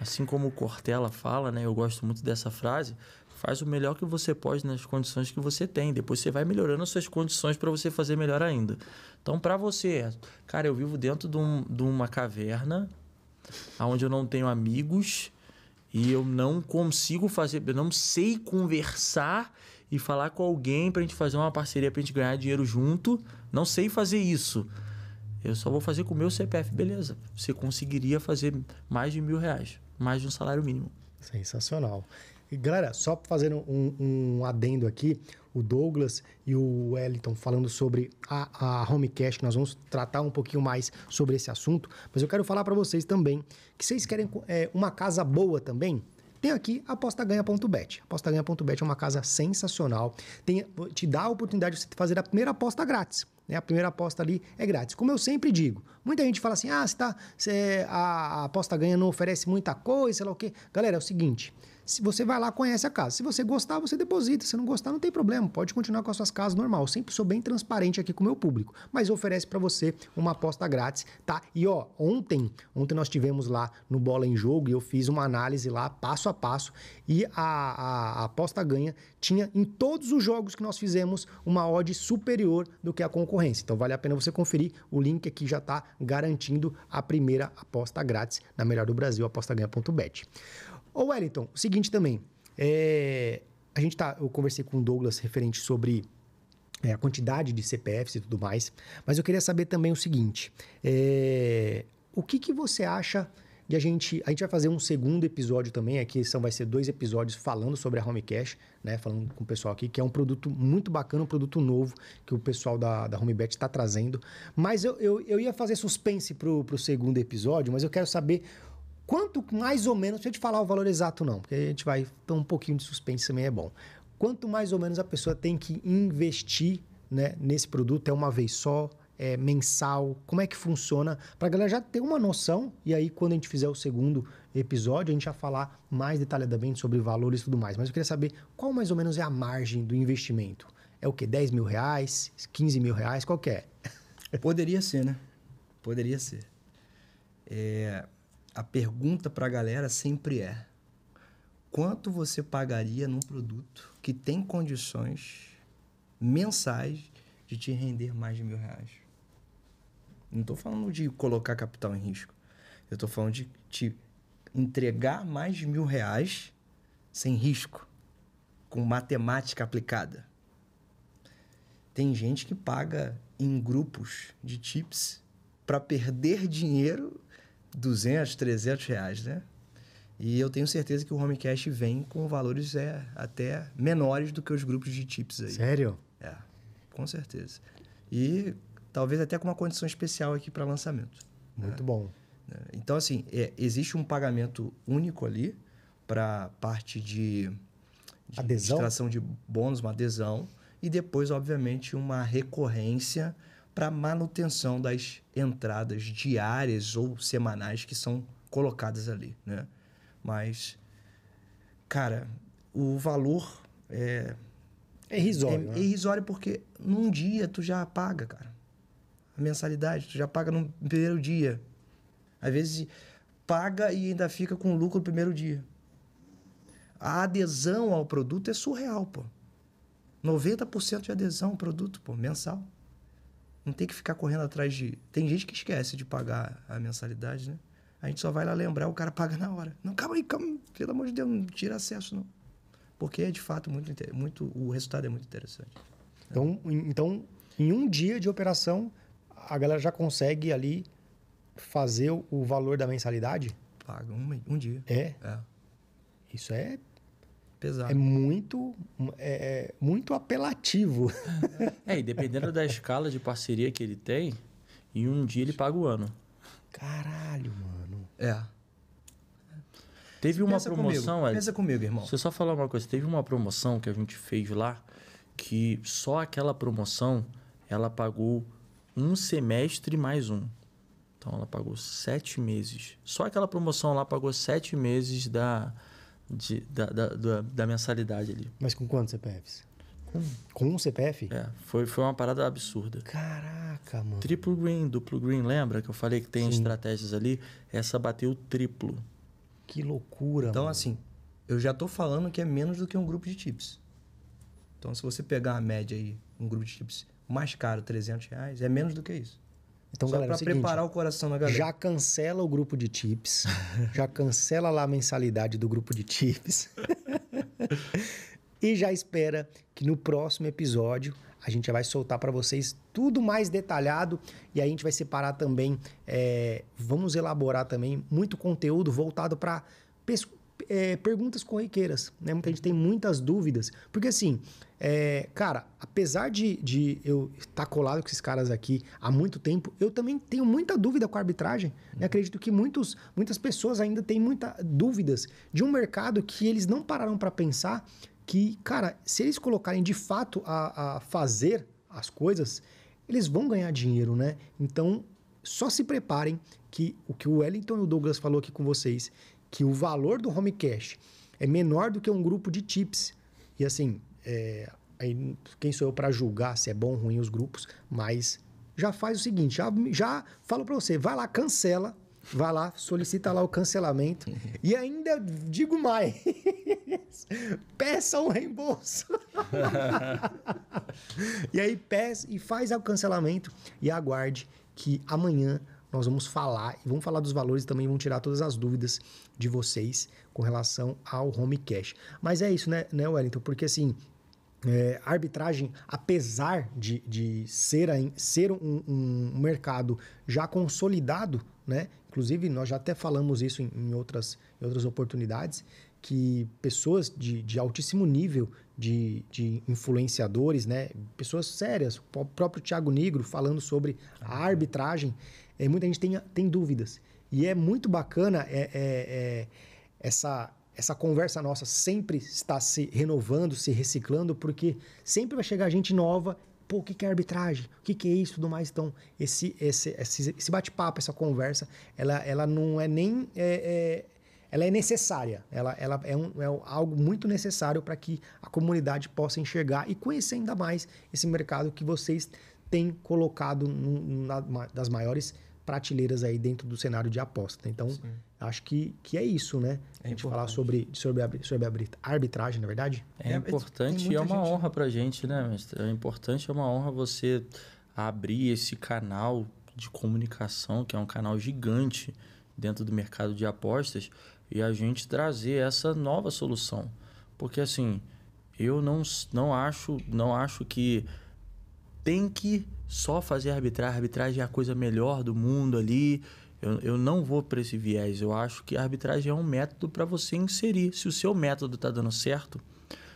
assim como o Cortella fala, né, eu gosto muito dessa frase, faz o melhor que você pode nas condições que você tem. Depois você vai melhorando as suas condições para você fazer melhor ainda. Então, para você, cara, eu vivo dentro de, um, de uma caverna onde eu não tenho amigos e eu não consigo fazer, eu não sei conversar e falar com alguém para a gente fazer uma parceria para a gente ganhar dinheiro junto. Não sei fazer isso. Eu só vou fazer com o meu CPF, beleza. Você conseguiria fazer mais de mil reais, mais de um salário mínimo. Sensacional. E, galera, só fazendo um, um, adendo aqui, o Douglas e o Wellington falando sobre a, a Home Cash, que nós vamos tratar um pouquinho mais sobre esse assunto, mas eu quero falar para vocês também que vocês querem é, uma casa boa também, tem aqui apostaganha.bet. Apostaganha.bet é uma casa sensacional. Tem, te dá a oportunidade de você fazer a primeira aposta grátis. Né? A primeira aposta ali é grátis. Como eu sempre digo, muita gente fala assim: ah, você tá, a, a aposta ganha não oferece muita coisa, sei lá o quê. Galera, é o seguinte: se você vai lá, conhece a casa. Se você gostar, você deposita. Se não gostar, não tem problema. Pode continuar com as suas casas normal. Eu sempre sou bem transparente aqui com o meu público. Mas oferece para você uma aposta grátis, tá? E ó, ontem, ontem nós tivemos lá no Bola em Jogo e eu fiz uma análise lá, passo a passo. E a, a, a aposta ganha tinha em todos os jogos que nós fizemos uma odd superior do que a concorrência. Então vale a pena você conferir. O link aqui já está garantindo a primeira aposta grátis na melhor do Brasil, apostaganha.bet. Ô Wellington, o seguinte também. É, a gente tá. Eu conversei com o Douglas referente sobre é, a quantidade de CPFs e tudo mais. Mas eu queria saber também o seguinte: é, o que, que você acha de a gente. A gente vai fazer um segundo episódio também. Aqui são, vai ser dois episódios falando sobre a Home Cash, né? Falando com o pessoal aqui, que é um produto muito bacana, um produto novo que o pessoal da, da HomeBet está trazendo. Mas eu, eu, eu ia fazer suspense pro, pro segundo episódio, mas eu quero saber Quanto mais ou menos, deixa eu te falar o valor exato não, porque a gente vai ter um pouquinho de suspense também é bom. Quanto mais ou menos a pessoa tem que investir né, nesse produto, é uma vez só, é mensal, como é que funciona, para a galera já ter uma noção, e aí quando a gente fizer o segundo episódio, a gente vai falar mais detalhadamente sobre valores e tudo mais. Mas eu queria saber qual mais ou menos é a margem do investimento. É o que? 10 mil reais? 15 mil reais? Qual que é? Poderia ser, né? Poderia ser. É, a pergunta para a galera sempre é: quanto você pagaria num produto que tem condições mensais de te render mais de mil reais? Não estou falando de colocar capital em risco. Eu estou falando de te entregar mais de mil reais sem risco, com matemática aplicada. Tem gente que paga em grupos de tips para perder dinheiro 200, 300 reais, né? E eu tenho certeza que o Home Cash vem com valores é, até menores do que os grupos de tips aí. Sério? É, com certeza. E talvez até com uma condição especial aqui para lançamento. Muito né? bom. É, então, assim, é, existe um pagamento único ali para parte de, de adesão? extração de bônus, uma adesão. E depois, obviamente, uma recorrência para manutenção das entradas diárias ou semanais que são colocadas ali, né? Mas, cara, o valor é, É irrisório. é, né? é irrisório porque num dia tu já paga, cara. A mensalidade, tu já paga no primeiro dia. Às vezes paga e ainda fica com lucro no primeiro dia. A adesão ao produto é surreal, pô. 90% de adesão ao produto, pô, mensal. Não tem que ficar correndo atrás de. Tem gente que esquece de pagar a mensalidade, né? A gente só vai lá lembrar, o cara paga na hora. Não, calma aí, calma. Pelo amor de Deus, não tira acesso, não. Porque é de fato muito, muito. O resultado é muito interessante. Então, em- então, em um dia de operação, a galera já consegue ali fazer o- valor da mensalidade? Paga um, um dia. É. É. Isso é, Pesado. é muito é, é muito apelativo. É, e dependendo da escala de parceria que ele tem, em um dia ele paga o ano. Caralho, mano. É. Teve uma Pensa promoção, comigo. Pensa comigo, irmão. Deixa eu só falar uma coisa. Teve uma promoção que a gente fez lá que só aquela promoção ela pagou um semestre mais um. Então ela pagou sete meses. Só aquela promoção lá pagou sete meses da, de- da, da, da, da mensalidade ali. Mas com quantos CPFs? Com um CPF? É, foi, foi uma parada absurda. Caraca, mano. Triplo green, duplo green, lembra que eu falei que tem Sim. estratégias ali? Essa bateu triplo. Que loucura, Então, mano. assim, eu já tô falando que é menos do que um grupo de tips. Então, se você pegar a média aí, um grupo de chips mais caro, 300 reais, é menos do que isso. Então, Só galera, é para seguinte, preparar o coração da galera. já cancela o grupo de tips, já cancela lá a mensalidade do grupo de tips. e já espera que no próximo episódio a gente vai soltar para vocês tudo mais detalhado e aí a gente vai separar também, é, vamos elaborar também muito conteúdo voltado para perguntas corriqueiras, né? Muita gente tem muitas dúvidas, porque assim, é, cara, apesar de, de eu estar colado com esses caras aqui há muito tempo, eu também tenho muita dúvida com a arbitragem. né? Acredito que muitos, muitas pessoas ainda têm muitas dúvidas de um mercado que eles não pararam para pensar que, cara, se eles colocarem de fato a, a fazer as coisas, eles vão ganhar dinheiro, né? Então, só se preparem que o que o Wellington e o Douglas falou aqui com vocês, que o valor do home cash é menor do que um grupo de tips. E assim, é, aí, quem sou eu para julgar se é bom ou ruim os grupos, mas já faz o seguinte, já, já falo para você, vai lá, cancela, vai lá, solicita lá o cancelamento e ainda digo mais, peça um reembolso. e aí peça e faz o cancelamento e aguarde que amanhã nós vamos falar e vamos falar dos valores e também vamos tirar todas as dúvidas de vocês com relação ao home cash. Mas é isso, né, né Wellington? Porque assim, é, a arbitragem, apesar de, de ser, a- ser um, um mercado já consolidado, né? Inclusive, nós já até falamos isso em, em outras, em outras oportunidades, que pessoas de, de altíssimo nível de, de influenciadores, né? Pessoas sérias, o próprio Thiago Negro falando sobre a arbitragem, é, muita gente tem, tem dúvidas. E é muito bacana é, é- é essa, essa conversa nossa sempre está se renovando, se reciclando, porque sempre vai chegar gente nova. Pô, o que é arbitragem? O que é isso tudo mais? Então, esse, esse, esse, esse bate-papo, essa conversa, ela, ela não é nem. é- é- ela é necessária. Ela, ela é, um, é algo muito necessário para que a comunidade possa enxergar e conhecer ainda mais esse mercado que vocês têm colocado num- na, ma- das maiores prateleiras aí dentro do cenário de aposta. Então, acho que, que é isso, né? a gente falar sobre, sobre, a, sobre a arbitragem, na verdade. É, É, importante tem e é uma gente- honra pra gente, né, mestre? É importante, é uma honra você abrir esse canal de comunicação, que é um canal gigante dentro do mercado de apostas, e a gente trazer essa nova solução. Porque assim, eu não, não acho, não acho que tem que só fazer arbitragem. Arbitragem é a coisa melhor do mundo ali. Eu, eu não vou para esse viés. Eu acho que a arbitragem é um método para você inserir. Se o seu método está dando certo,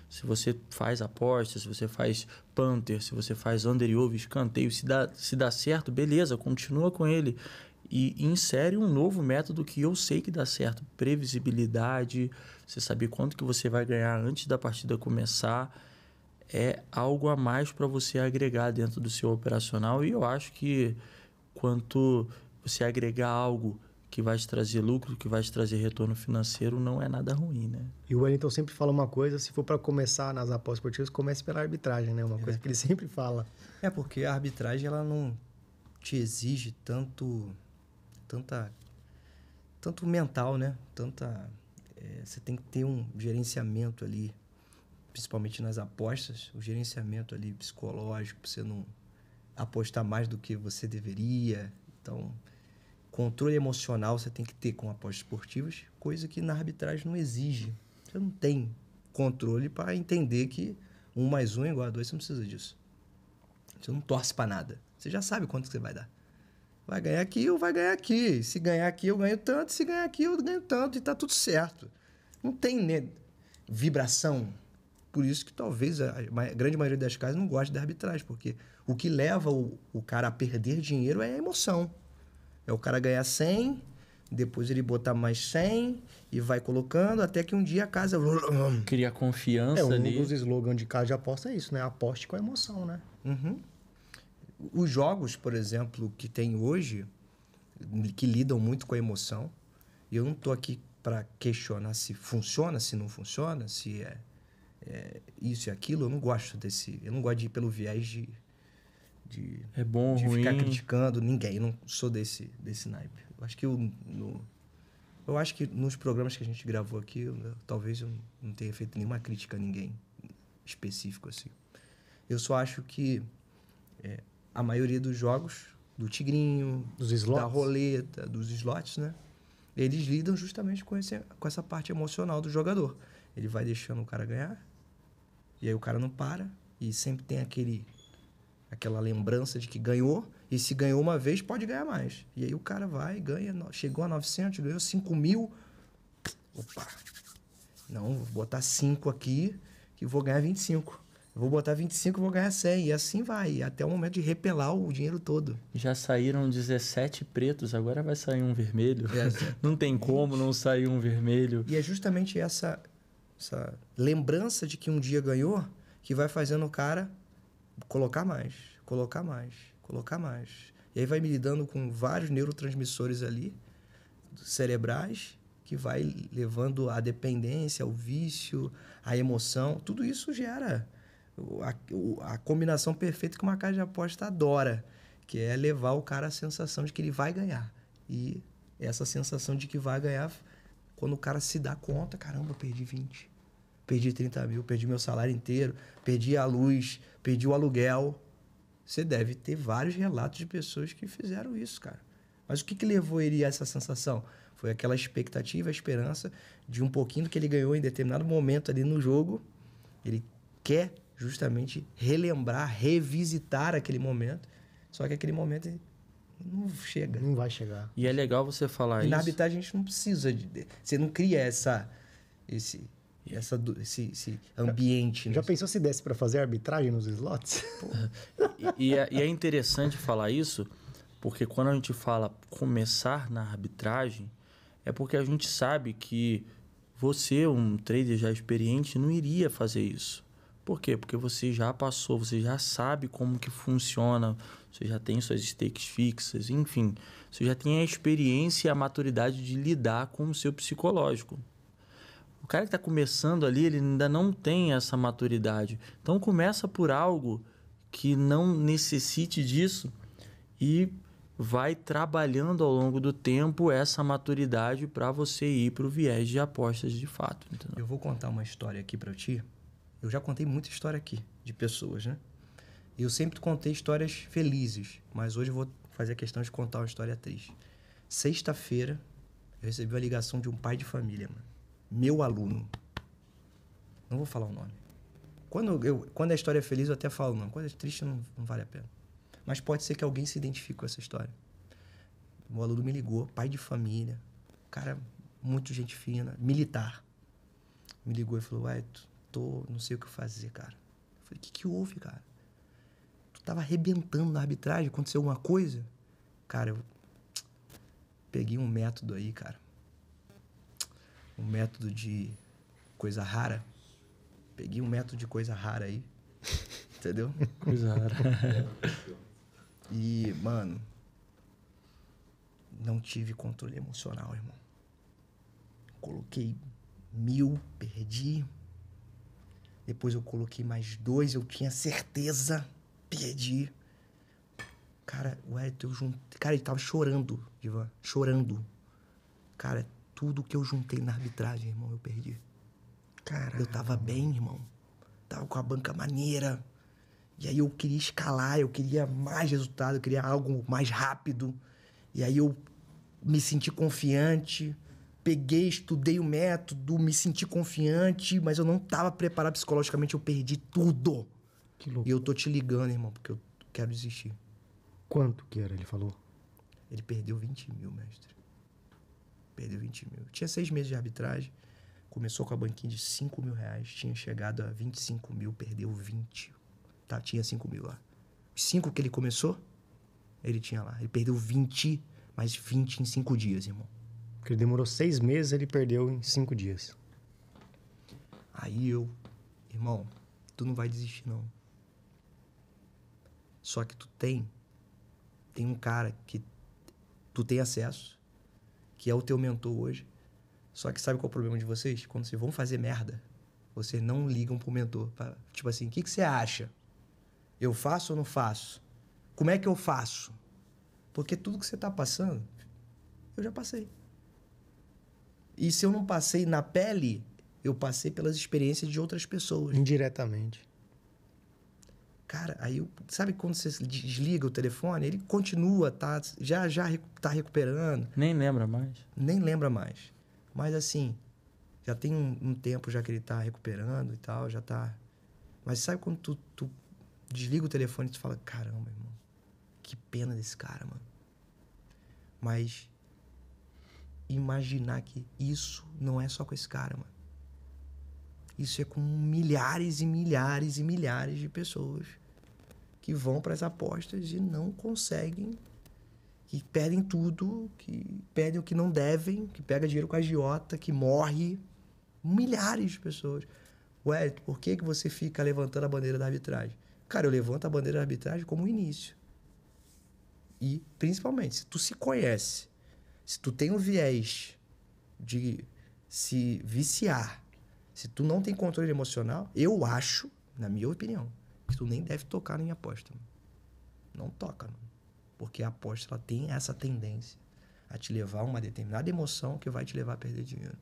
se você faz aposta, se você faz punter, se você faz under e over, escanteio, se dá, se dá certo, beleza, continua com ele. E insere um novo método que eu sei que dá certo. Previsibilidade, você saber quanto que você vai ganhar antes da partida começar é algo a mais para você agregar dentro do seu operacional e eu acho que quanto você agregar algo que vai te trazer lucro, que vai te trazer retorno financeiro, não é nada ruim, né? E o Wellington sempre fala uma coisa, se for para começar nas apostas esportivas, comece pela arbitragem, né? Uma coisa que ele sempre fala. É porque a arbitragem ela não te exige tanto tanta tanto mental, né? Tanta é, você tem que ter um gerenciamento ali, principalmente nas apostas, o gerenciamento ali psicológico você não apostar mais do que você deveria. Então, controle emocional você tem que ter com apostas esportivas, coisa que na arbitragem não exige. Você não tem controle para entender que um mais um é igual a dois, você não precisa disso. Você não torce para nada. Você já sabe quanto que você vai dar. Vai ganhar aqui ou vai ganhar aqui. Se ganhar aqui, eu ganho tanto. Se ganhar aqui, eu ganho tanto. E tá tudo certo. Não tem né, vibração. Por isso que talvez a, grande maioria das casas não goste da arbitragem, porque o que leva o, o cara a perder dinheiro é a emoção. É o cara ganhar 100, depois ele botar mais 100 e vai colocando até que um dia a casa. Cria confiança É, um ali. dos slogans de casa de aposta é isso, né? Aposte com a emoção, né? Uhum. Os jogos, por exemplo, que tem hoje, que lidam muito com a emoção, e eu não estou aqui para questionar se funciona, se não funciona, se é, é isso e aquilo. Eu não gosto desse. Eu não gosto de ir pelo viés de. de É bom, de ruim. ficar criticando ninguém. Eu não sou desse, desse naipe. Eu acho que eu, no, eu acho que nos programas que a gente gravou aqui, eu- talvez eu não tenha feito nenhuma crítica a ninguém específico assim. Eu só acho que é, a maioria dos jogos, do Tigrinho, da roleta, dos slots, né? Eles lidam justamente com, esse, com essa parte emocional do jogador. Ele vai deixando o cara ganhar, e aí o cara não para, e sempre tem aquele aquela lembrança de que ganhou, e se ganhou uma vez, pode ganhar mais. E aí o cara vai, ganha, chegou a 900, ganhou 5 mil. Opa! Não, vou botar 5 aqui, que vou ganhar 25. Eu vou botar 25 e vou ganhar 100. E assim vai, até o momento de repelar o dinheiro todo. Já saíram 17 pretos, agora vai sair um vermelho. É. Não tem como não sair um vermelho. E é justamente essa, essa lembrança de que um dia ganhou que vai fazendo o cara colocar mais, colocar mais, colocar mais. E aí vai me lidando com vários neurotransmissores ali, cerebrais, que vai levando a dependência, o vício, a emoção. Tudo isso gera a, a combinação perfeita que uma casa de aposta adora, que é levar o cara à sensação de que ele vai ganhar. E essa sensação de que vai ganhar, quando o cara se dá conta, caramba, perdi 20, perdi 30 mil, perdi meu salário inteiro, perdi a luz, perdi o aluguel. Você deve ter vários relatos de pessoas que fizeram isso, cara. Mas o que, que levou ele a essa sensação? Foi aquela expectativa, a esperança de um pouquinho do que ele ganhou em determinado momento ali no jogo. Ele quer justamente relembrar, revisitar aquele momento. Só que aquele momento não chega. Não vai chegar. E é legal você falar E na isso. arbitragem a gente não precisa de. de- Você não cria essa, esse, essa, esse, esse ambiente. né? Já pensou se desse para fazer arbitragem nos slots? E, e é, e é interessante falar isso, porque quando a gente fala começar na arbitragem, é porque a gente sabe que você, um trader já experiente, não iria fazer isso. Por quê? Porque você já passou, você já sabe como que funciona, você já tem suas stakes fixas, enfim. Você já tem a experiência e a maturidade de lidar com o seu psicológico. O cara que está começando ali, ele ainda não tem essa maturidade. Então começa por algo que não necessite disso e vai trabalhando ao longo do tempo essa maturidade para você ir para o viés de apostas de fato. Entendeu? Eu vou contar uma história aqui pra ti. Eu já contei muita história aqui de pessoas, né? Eu sempre contei histórias felizes, mas hoje eu vou fazer a questão de contar uma história triste. Sexta-feira, eu recebi uma ligação de um pai de família, mano. Meu aluno. Não vou falar o nome. Quando, eu, quando a história é feliz, eu até falo o nome. Quando é triste, não, não vale a pena. Mas pode ser que alguém se identifique com essa história. O aluno me ligou, pai de família, cara muito gente fina, militar. Me ligou e falou, ué, tô, não sei o que fazer, cara. Eu falei, o que, que houve, cara? Tu tava arrebentando na arbitragem, aconteceu alguma coisa? Cara, eu peguei um método aí, cara. Um método de coisa rara. Peguei um método de coisa rara aí. Entendeu? Coisa rara. E, mano, não tive controle emocional, irmão. Coloquei mil, perdi. Depois eu coloquei mais dois, eu tinha certeza, perdi. Cara, o Elton, eu juntei. Cara, ele tava chorando, Ivan, chorando. Cara, tudo que eu juntei na arbitragem, irmão, eu perdi. Caraca. Eu tava bem, irmão. Tava com a banca maneira. E aí eu queria escalar, eu queria mais resultado, eu queria algo mais rápido. E aí eu me senti confiante, peguei, estudei o método, me senti confiante, mas eu não tava preparado psicologicamente, eu perdi tudo. Que louco. E eu tô te ligando, irmão, porque eu quero desistir. Quanto que era, ele falou? Ele perdeu 20 mil, mestre. Perdeu 20 mil. Tinha seis meses de arbitragem. Começou com a banquinha de 5 mil reais. Tinha chegado a 25 mil, perdeu 20. Tá, tinha 5 mil lá. Os 5 que ele começou, ele tinha lá. Ele perdeu 20, mais 20 em 5 dias, irmão. Porque ele demorou seis meses, ele perdeu em cinco dias. Aí eu, irmão, tu não vai desistir, não. Só que tu tem, tem um cara que tu tem acesso, que é o teu mentor hoje. Só que sabe qual é o problema de vocês? Quando vocês vão fazer merda, vocês não ligam pro mentor. pra- tipo assim, o que, que você acha? Eu faço ou não faço? Como é que eu faço? Porque tudo que você tá passando, eu já passei. E se eu não passei na pele, eu passei pelas experiências de outras pessoas. Indiretamente. Cara, aí eu, sabe quando você desliga o telefone, ele continua, tá? Já já tá recuperando, Nem lembra mais. nem lembra mais. Mas assim, já tem um, um tempo já que ele tá recuperando e tal, já tá. Mas sabe quando tu, tu desliga o telefone e tu fala, caramba, irmão, que pena desse cara, mano. Mas imaginar que isso não é só com esse cara, mano. Isso é com milhares e milhares e milhares de pessoas que vão para as apostas e não conseguem, que perdem tudo, que perdem o que não devem, que pega dinheiro com a agiota, que morre. Milhares de pessoas. Ué, por que, que você fica levantando a bandeira da arbitragem? Cara, eu levanto a bandeira da arbitragem como um início. E, principalmente, se tu se conhece, se tu tem o viés de se viciar, se tu não tem controle emocional, eu acho, na minha opinião, que tu nem deve tocar em aposta. mano. Não toca, mano. porque a aposta ela tem essa tendência a te levar a uma determinada emoção que vai te levar a perder dinheiro.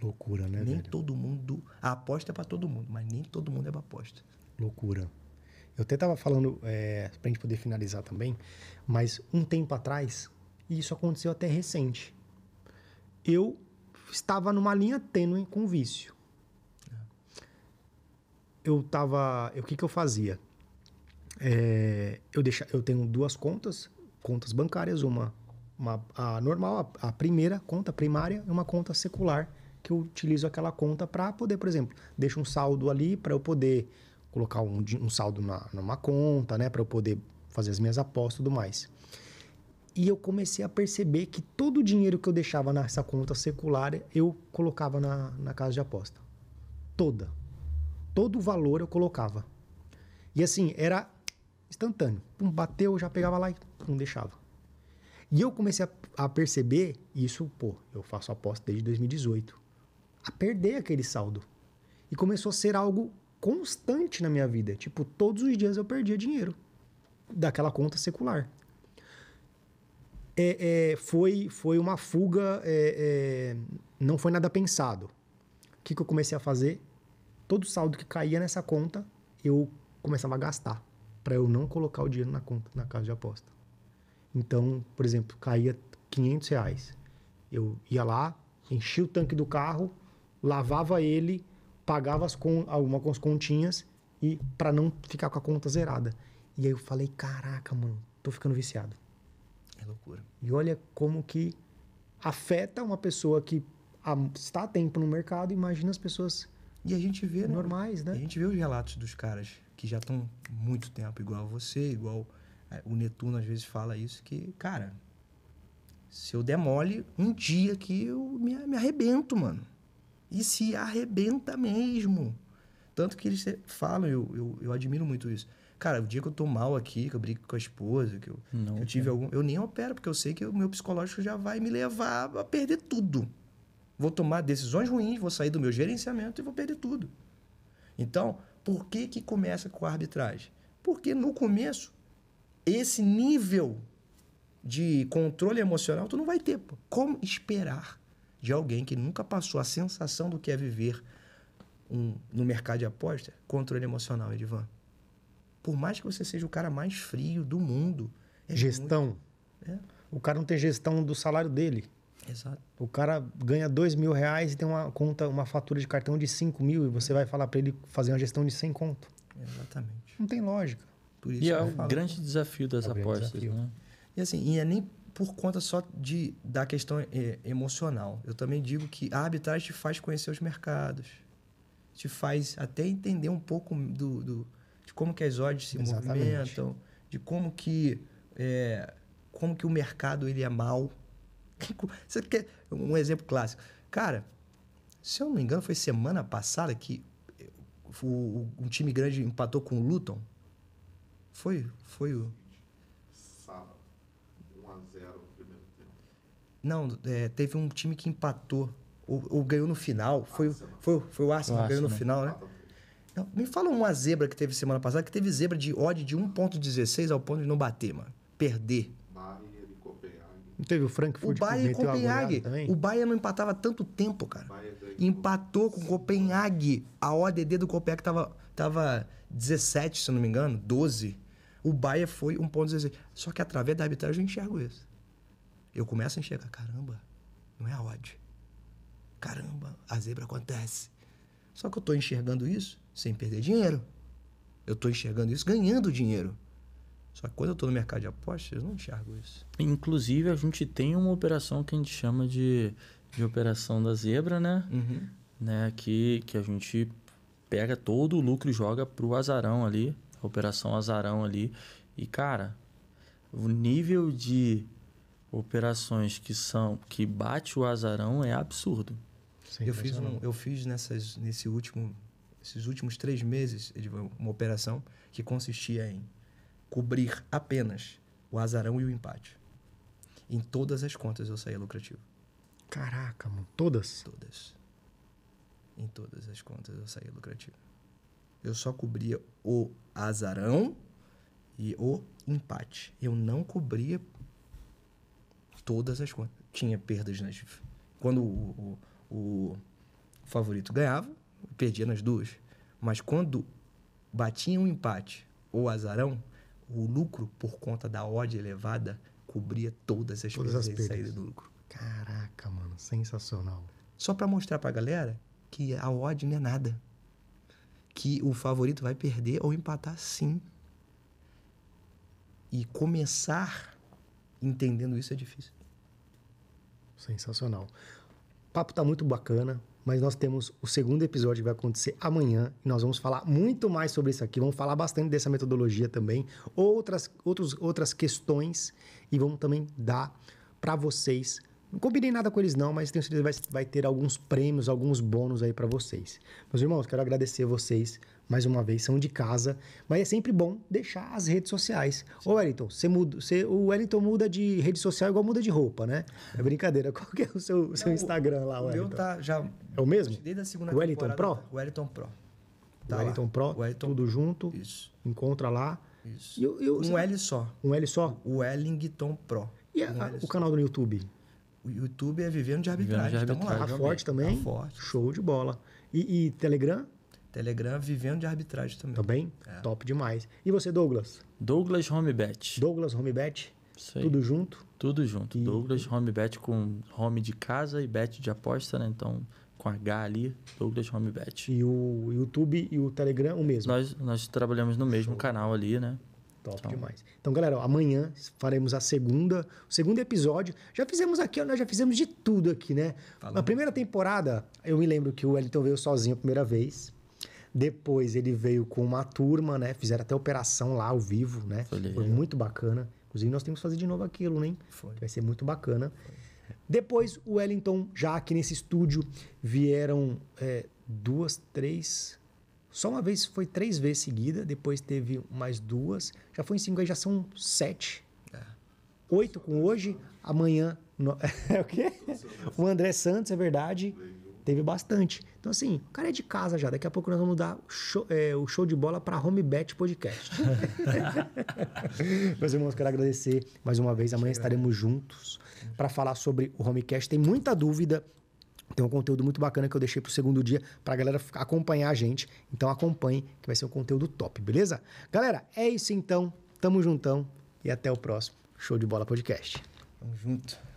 Loucura, né, nem velho? todo mundo, a aposta é para todo mundo, mas nem todo mundo é pra aposta. Loucura. Eu até tava falando, é, pra gente poder finalizar também, mas um tempo atrás, e isso aconteceu até recente, eu estava numa linha tênue com vício. Eu tava. O que, que eu fazia? É, eu, deixa, eu tenho duas contas, contas bancárias, uma, uma a normal, a, a primeira conta primária e uma conta secular, que eu utilizo aquela conta para poder, por exemplo, deixo um saldo ali para eu poder colocar um, um saldo na, numa conta, né, para eu poder fazer as minhas apostas e tudo mais. E eu comecei a perceber que todo o dinheiro que eu deixava nessa conta secular, eu colocava na, na casa de aposta. Toda. Todo o valor eu colocava. E assim, era instantâneo. Pum, bateu, eu já pegava lá e não deixava. E eu comecei a, a perceber, isso, pô, eu faço aposta desde 2018, a perder aquele saldo. E começou a ser algo constante na minha vida. Tipo, todos os dias eu perdia dinheiro daquela conta secular. É, é, foi, foi uma fuga, é, é, não foi nada pensado. O que, que eu comecei a fazer? Todo saldo que caía nessa conta, eu começava a gastar para eu não colocar o dinheiro na conta, na casa de aposta. Então, por exemplo, caía 500 reais. Eu ia lá, enchia o tanque do carro, lavava ele, pagava as con algumas continhas e para não ficar com a conta zerada. E aí eu falei, caraca, mano, tô ficando viciado. É loucura. E olha como que afeta uma pessoa que está há tempo no mercado, imagina as pessoas E a gente vê, né? normais, A né? gente vê os relatos dos caras que já estão muito tempo, igual você, igual é, o Netuno às vezes fala isso, que, cara, se eu demole um dia aqui, eu me, me arrebento, mano. E se arrebenta mesmo. Tanto que eles falam, eu, eu, eu admiro muito isso. Cara, o dia que eu tô mal aqui, que eu brigo com a esposa, que eu, Não eu tive algum. Eu nem opero, porque eu sei que o meu psicológico já vai me levar a perder tudo. Vou tomar decisões ruins, vou sair do meu gerenciamento e vou perder tudo. Então, por que que começa com a arbitragem? Porque no começo, esse nível de controle emocional tu não vai ter. Como esperar de alguém que nunca passou a sensação do que é viver um, no mercado de aposta controle emocional, Edivan? Por mais que você seja o cara mais frio do mundo. é Gestão. muito- É, O cara não tem gestão do salário dele. Exato. O cara ganha dois mil reais e tem uma conta, uma fatura de cartão de 5 mil e você vai falar para ele fazer uma gestão de 100 conto. Exatamente. Não tem lógica. Por isso E é eu o falo. grande desafio das É apostas, desafio. né? E assim, e é nem por conta só de, da questão é, emocional. Eu também digo que a arbitragem te faz conhecer os mercados. Te faz até entender um pouco do, do- de como que as odds se Exatamente. movimentam, de como que, é, como que o mercado ele é mau. Você quer um exemplo clássico? Cara, se eu não me engano, foi semana passada que o- o- um time grande empatou com o Luton. Foi, foi o... Sábado, 1x0 no primeiro tempo. Não, é, teve um time que empatou ou, ou ganhou no final. Foi, o- Arsenal. foi, foi o Arsenal que ganhou no final, né? Não, me fala uma zebra que teve semana passada, que teve zebra de odd de 1.16 ao ponto de não bater, mano. Perder. Não teve o O Frankfurt que Bayern e goleada Copenhague. O Bayern não empatava tanto tempo, cara. Ganhou. Empatou com o Copenhague. A ODD do Copenhague tava, tava 17, se eu não me engano, 12. O Bayern foi 1.16. Só que através da arbitragem eu enxergo isso. Eu começo a enxergar, caramba, não é a odd. Caramba, a zebra acontece. Só que eu tô enxergando isso sem perder dinheiro. Eu tô enxergando isso ganhando dinheiro. Só que quando eu tô no mercado de apostas, eu não enxergo isso. Inclusive, a gente tem uma operação que a gente chama de, de operação da zebra, né? Uhum. né? Que, que a gente pega todo o lucro e joga pro azarão ali, a operação azarão ali. E, cara, o nível de operações que são que bate o azarão é absurdo. Eu fiz, um, eu fiz nessas, nesse último, esses últimos três meses uma operação que consistia em cobrir apenas o azarão e o empate. Em todas as contas eu saía lucrativo. Caraca, mano. Todas? Todas. Em todas as contas eu saía lucrativo. Eu só cobria o azarão e o empate. Eu não cobria todas as contas. Tinha perdas nas. Quando o, o, o favorito ganhava, perdia nas duas. Mas quando batia um empate ou azarão, o lucro, por conta da odd elevada, cobria todas as Todas as perdas e perdas. saída do lucro. Caraca, mano. Sensacional. Só pra mostrar pra galera que a odd não é nada. Que o favorito vai perder ou empatar sim. E começar entendendo isso é difícil. Sensacional. O papo tá muito bacana, mas nós temos o segundo episódio que vai acontecer amanhã e nós vamos falar muito mais sobre isso aqui. Vamos falar bastante dessa metodologia também, outras, outros, outras questões e vamos também dar para vocês. Não combinei nada com eles não, mas tenho certeza que vai, vai ter alguns prêmios, alguns bônus aí para vocês. Meus irmãos, quero agradecer vocês mais uma vez, são de casa, mas é sempre bom deixar as redes sociais. Ô Wellington, você muda, você, o Wellington muda de rede social igual muda de roupa, né? É brincadeira. Qual que é o seu, seu Não, Instagram lá, O meu Wellington? tá já. É o mesmo? Desde a segunda Wellington temporada, Pro? tá- Wellington Pro. Tá lá. Wellington Pro, Wellington tudo junto, Isso. encontra lá. Isso. E eu- eu- um L só. Um L só? O Wellington Pro. E a- Um o canal do YouTube? O YouTube é Vivendo de Vivendo de Arbitragem. Lá. Tá Arbitragem. forte também? Tá forte. Show de bola. E, e Telegram? Telegram Vivendo de Arbitragem também. Também? É. Top demais. E você, Douglas? Douglas Homebet. Douglas Homebet? Isso aí. Tudo junto? Tudo junto. E- Douglas Homebet com home de casa e bet de aposta, né? Então, com H ali, Douglas Homebet. E o YouTube e o Telegram o mesmo? Nós, nós trabalhamos no mesmo canal ali, né? Top Então. demais. Então, galera, ó, amanhã faremos a segunda, o segundo episódio. Já fizemos aqui, ó, nós já fizemos de tudo aqui, né? Na primeira temporada, eu me lembro que o Wellington veio sozinho a primeira vez. Depois ele veio com uma turma, né? Fizeram até operação lá ao vivo, né? Foi. Foi muito bacana. Inclusive, nós temos que fazer de novo aquilo, né? Foi. Vai ser muito bacana. Depois, o Wellington, já aqui nesse estúdio, vieram é, duas, três, Só uma vez foi três vezes seguida, depois teve mais duas. Já foi em cinco, aí já são sete. Oito com hoje, amanhã. no- É o quê? O André Santos, é verdade. Teve bastante. Então, assim, o cara é de casa já. Daqui a pouco nós vamos mudar o show, é, o show de bola para Home Bet Podcast. Meus irmãos, quero agradecer mais uma vez. Amanhã estaremos juntos para falar sobre o Homecast. Tem muita dúvida. Tem um conteúdo muito bacana que eu deixei pro segundo dia pra galera ficar- acompanhar a gente. Então acompanhe, que vai ser um conteúdo top, beleza? Galera, é isso então. Tamo juntão e até o próximo Show de Bola Podcast. Tamo junto.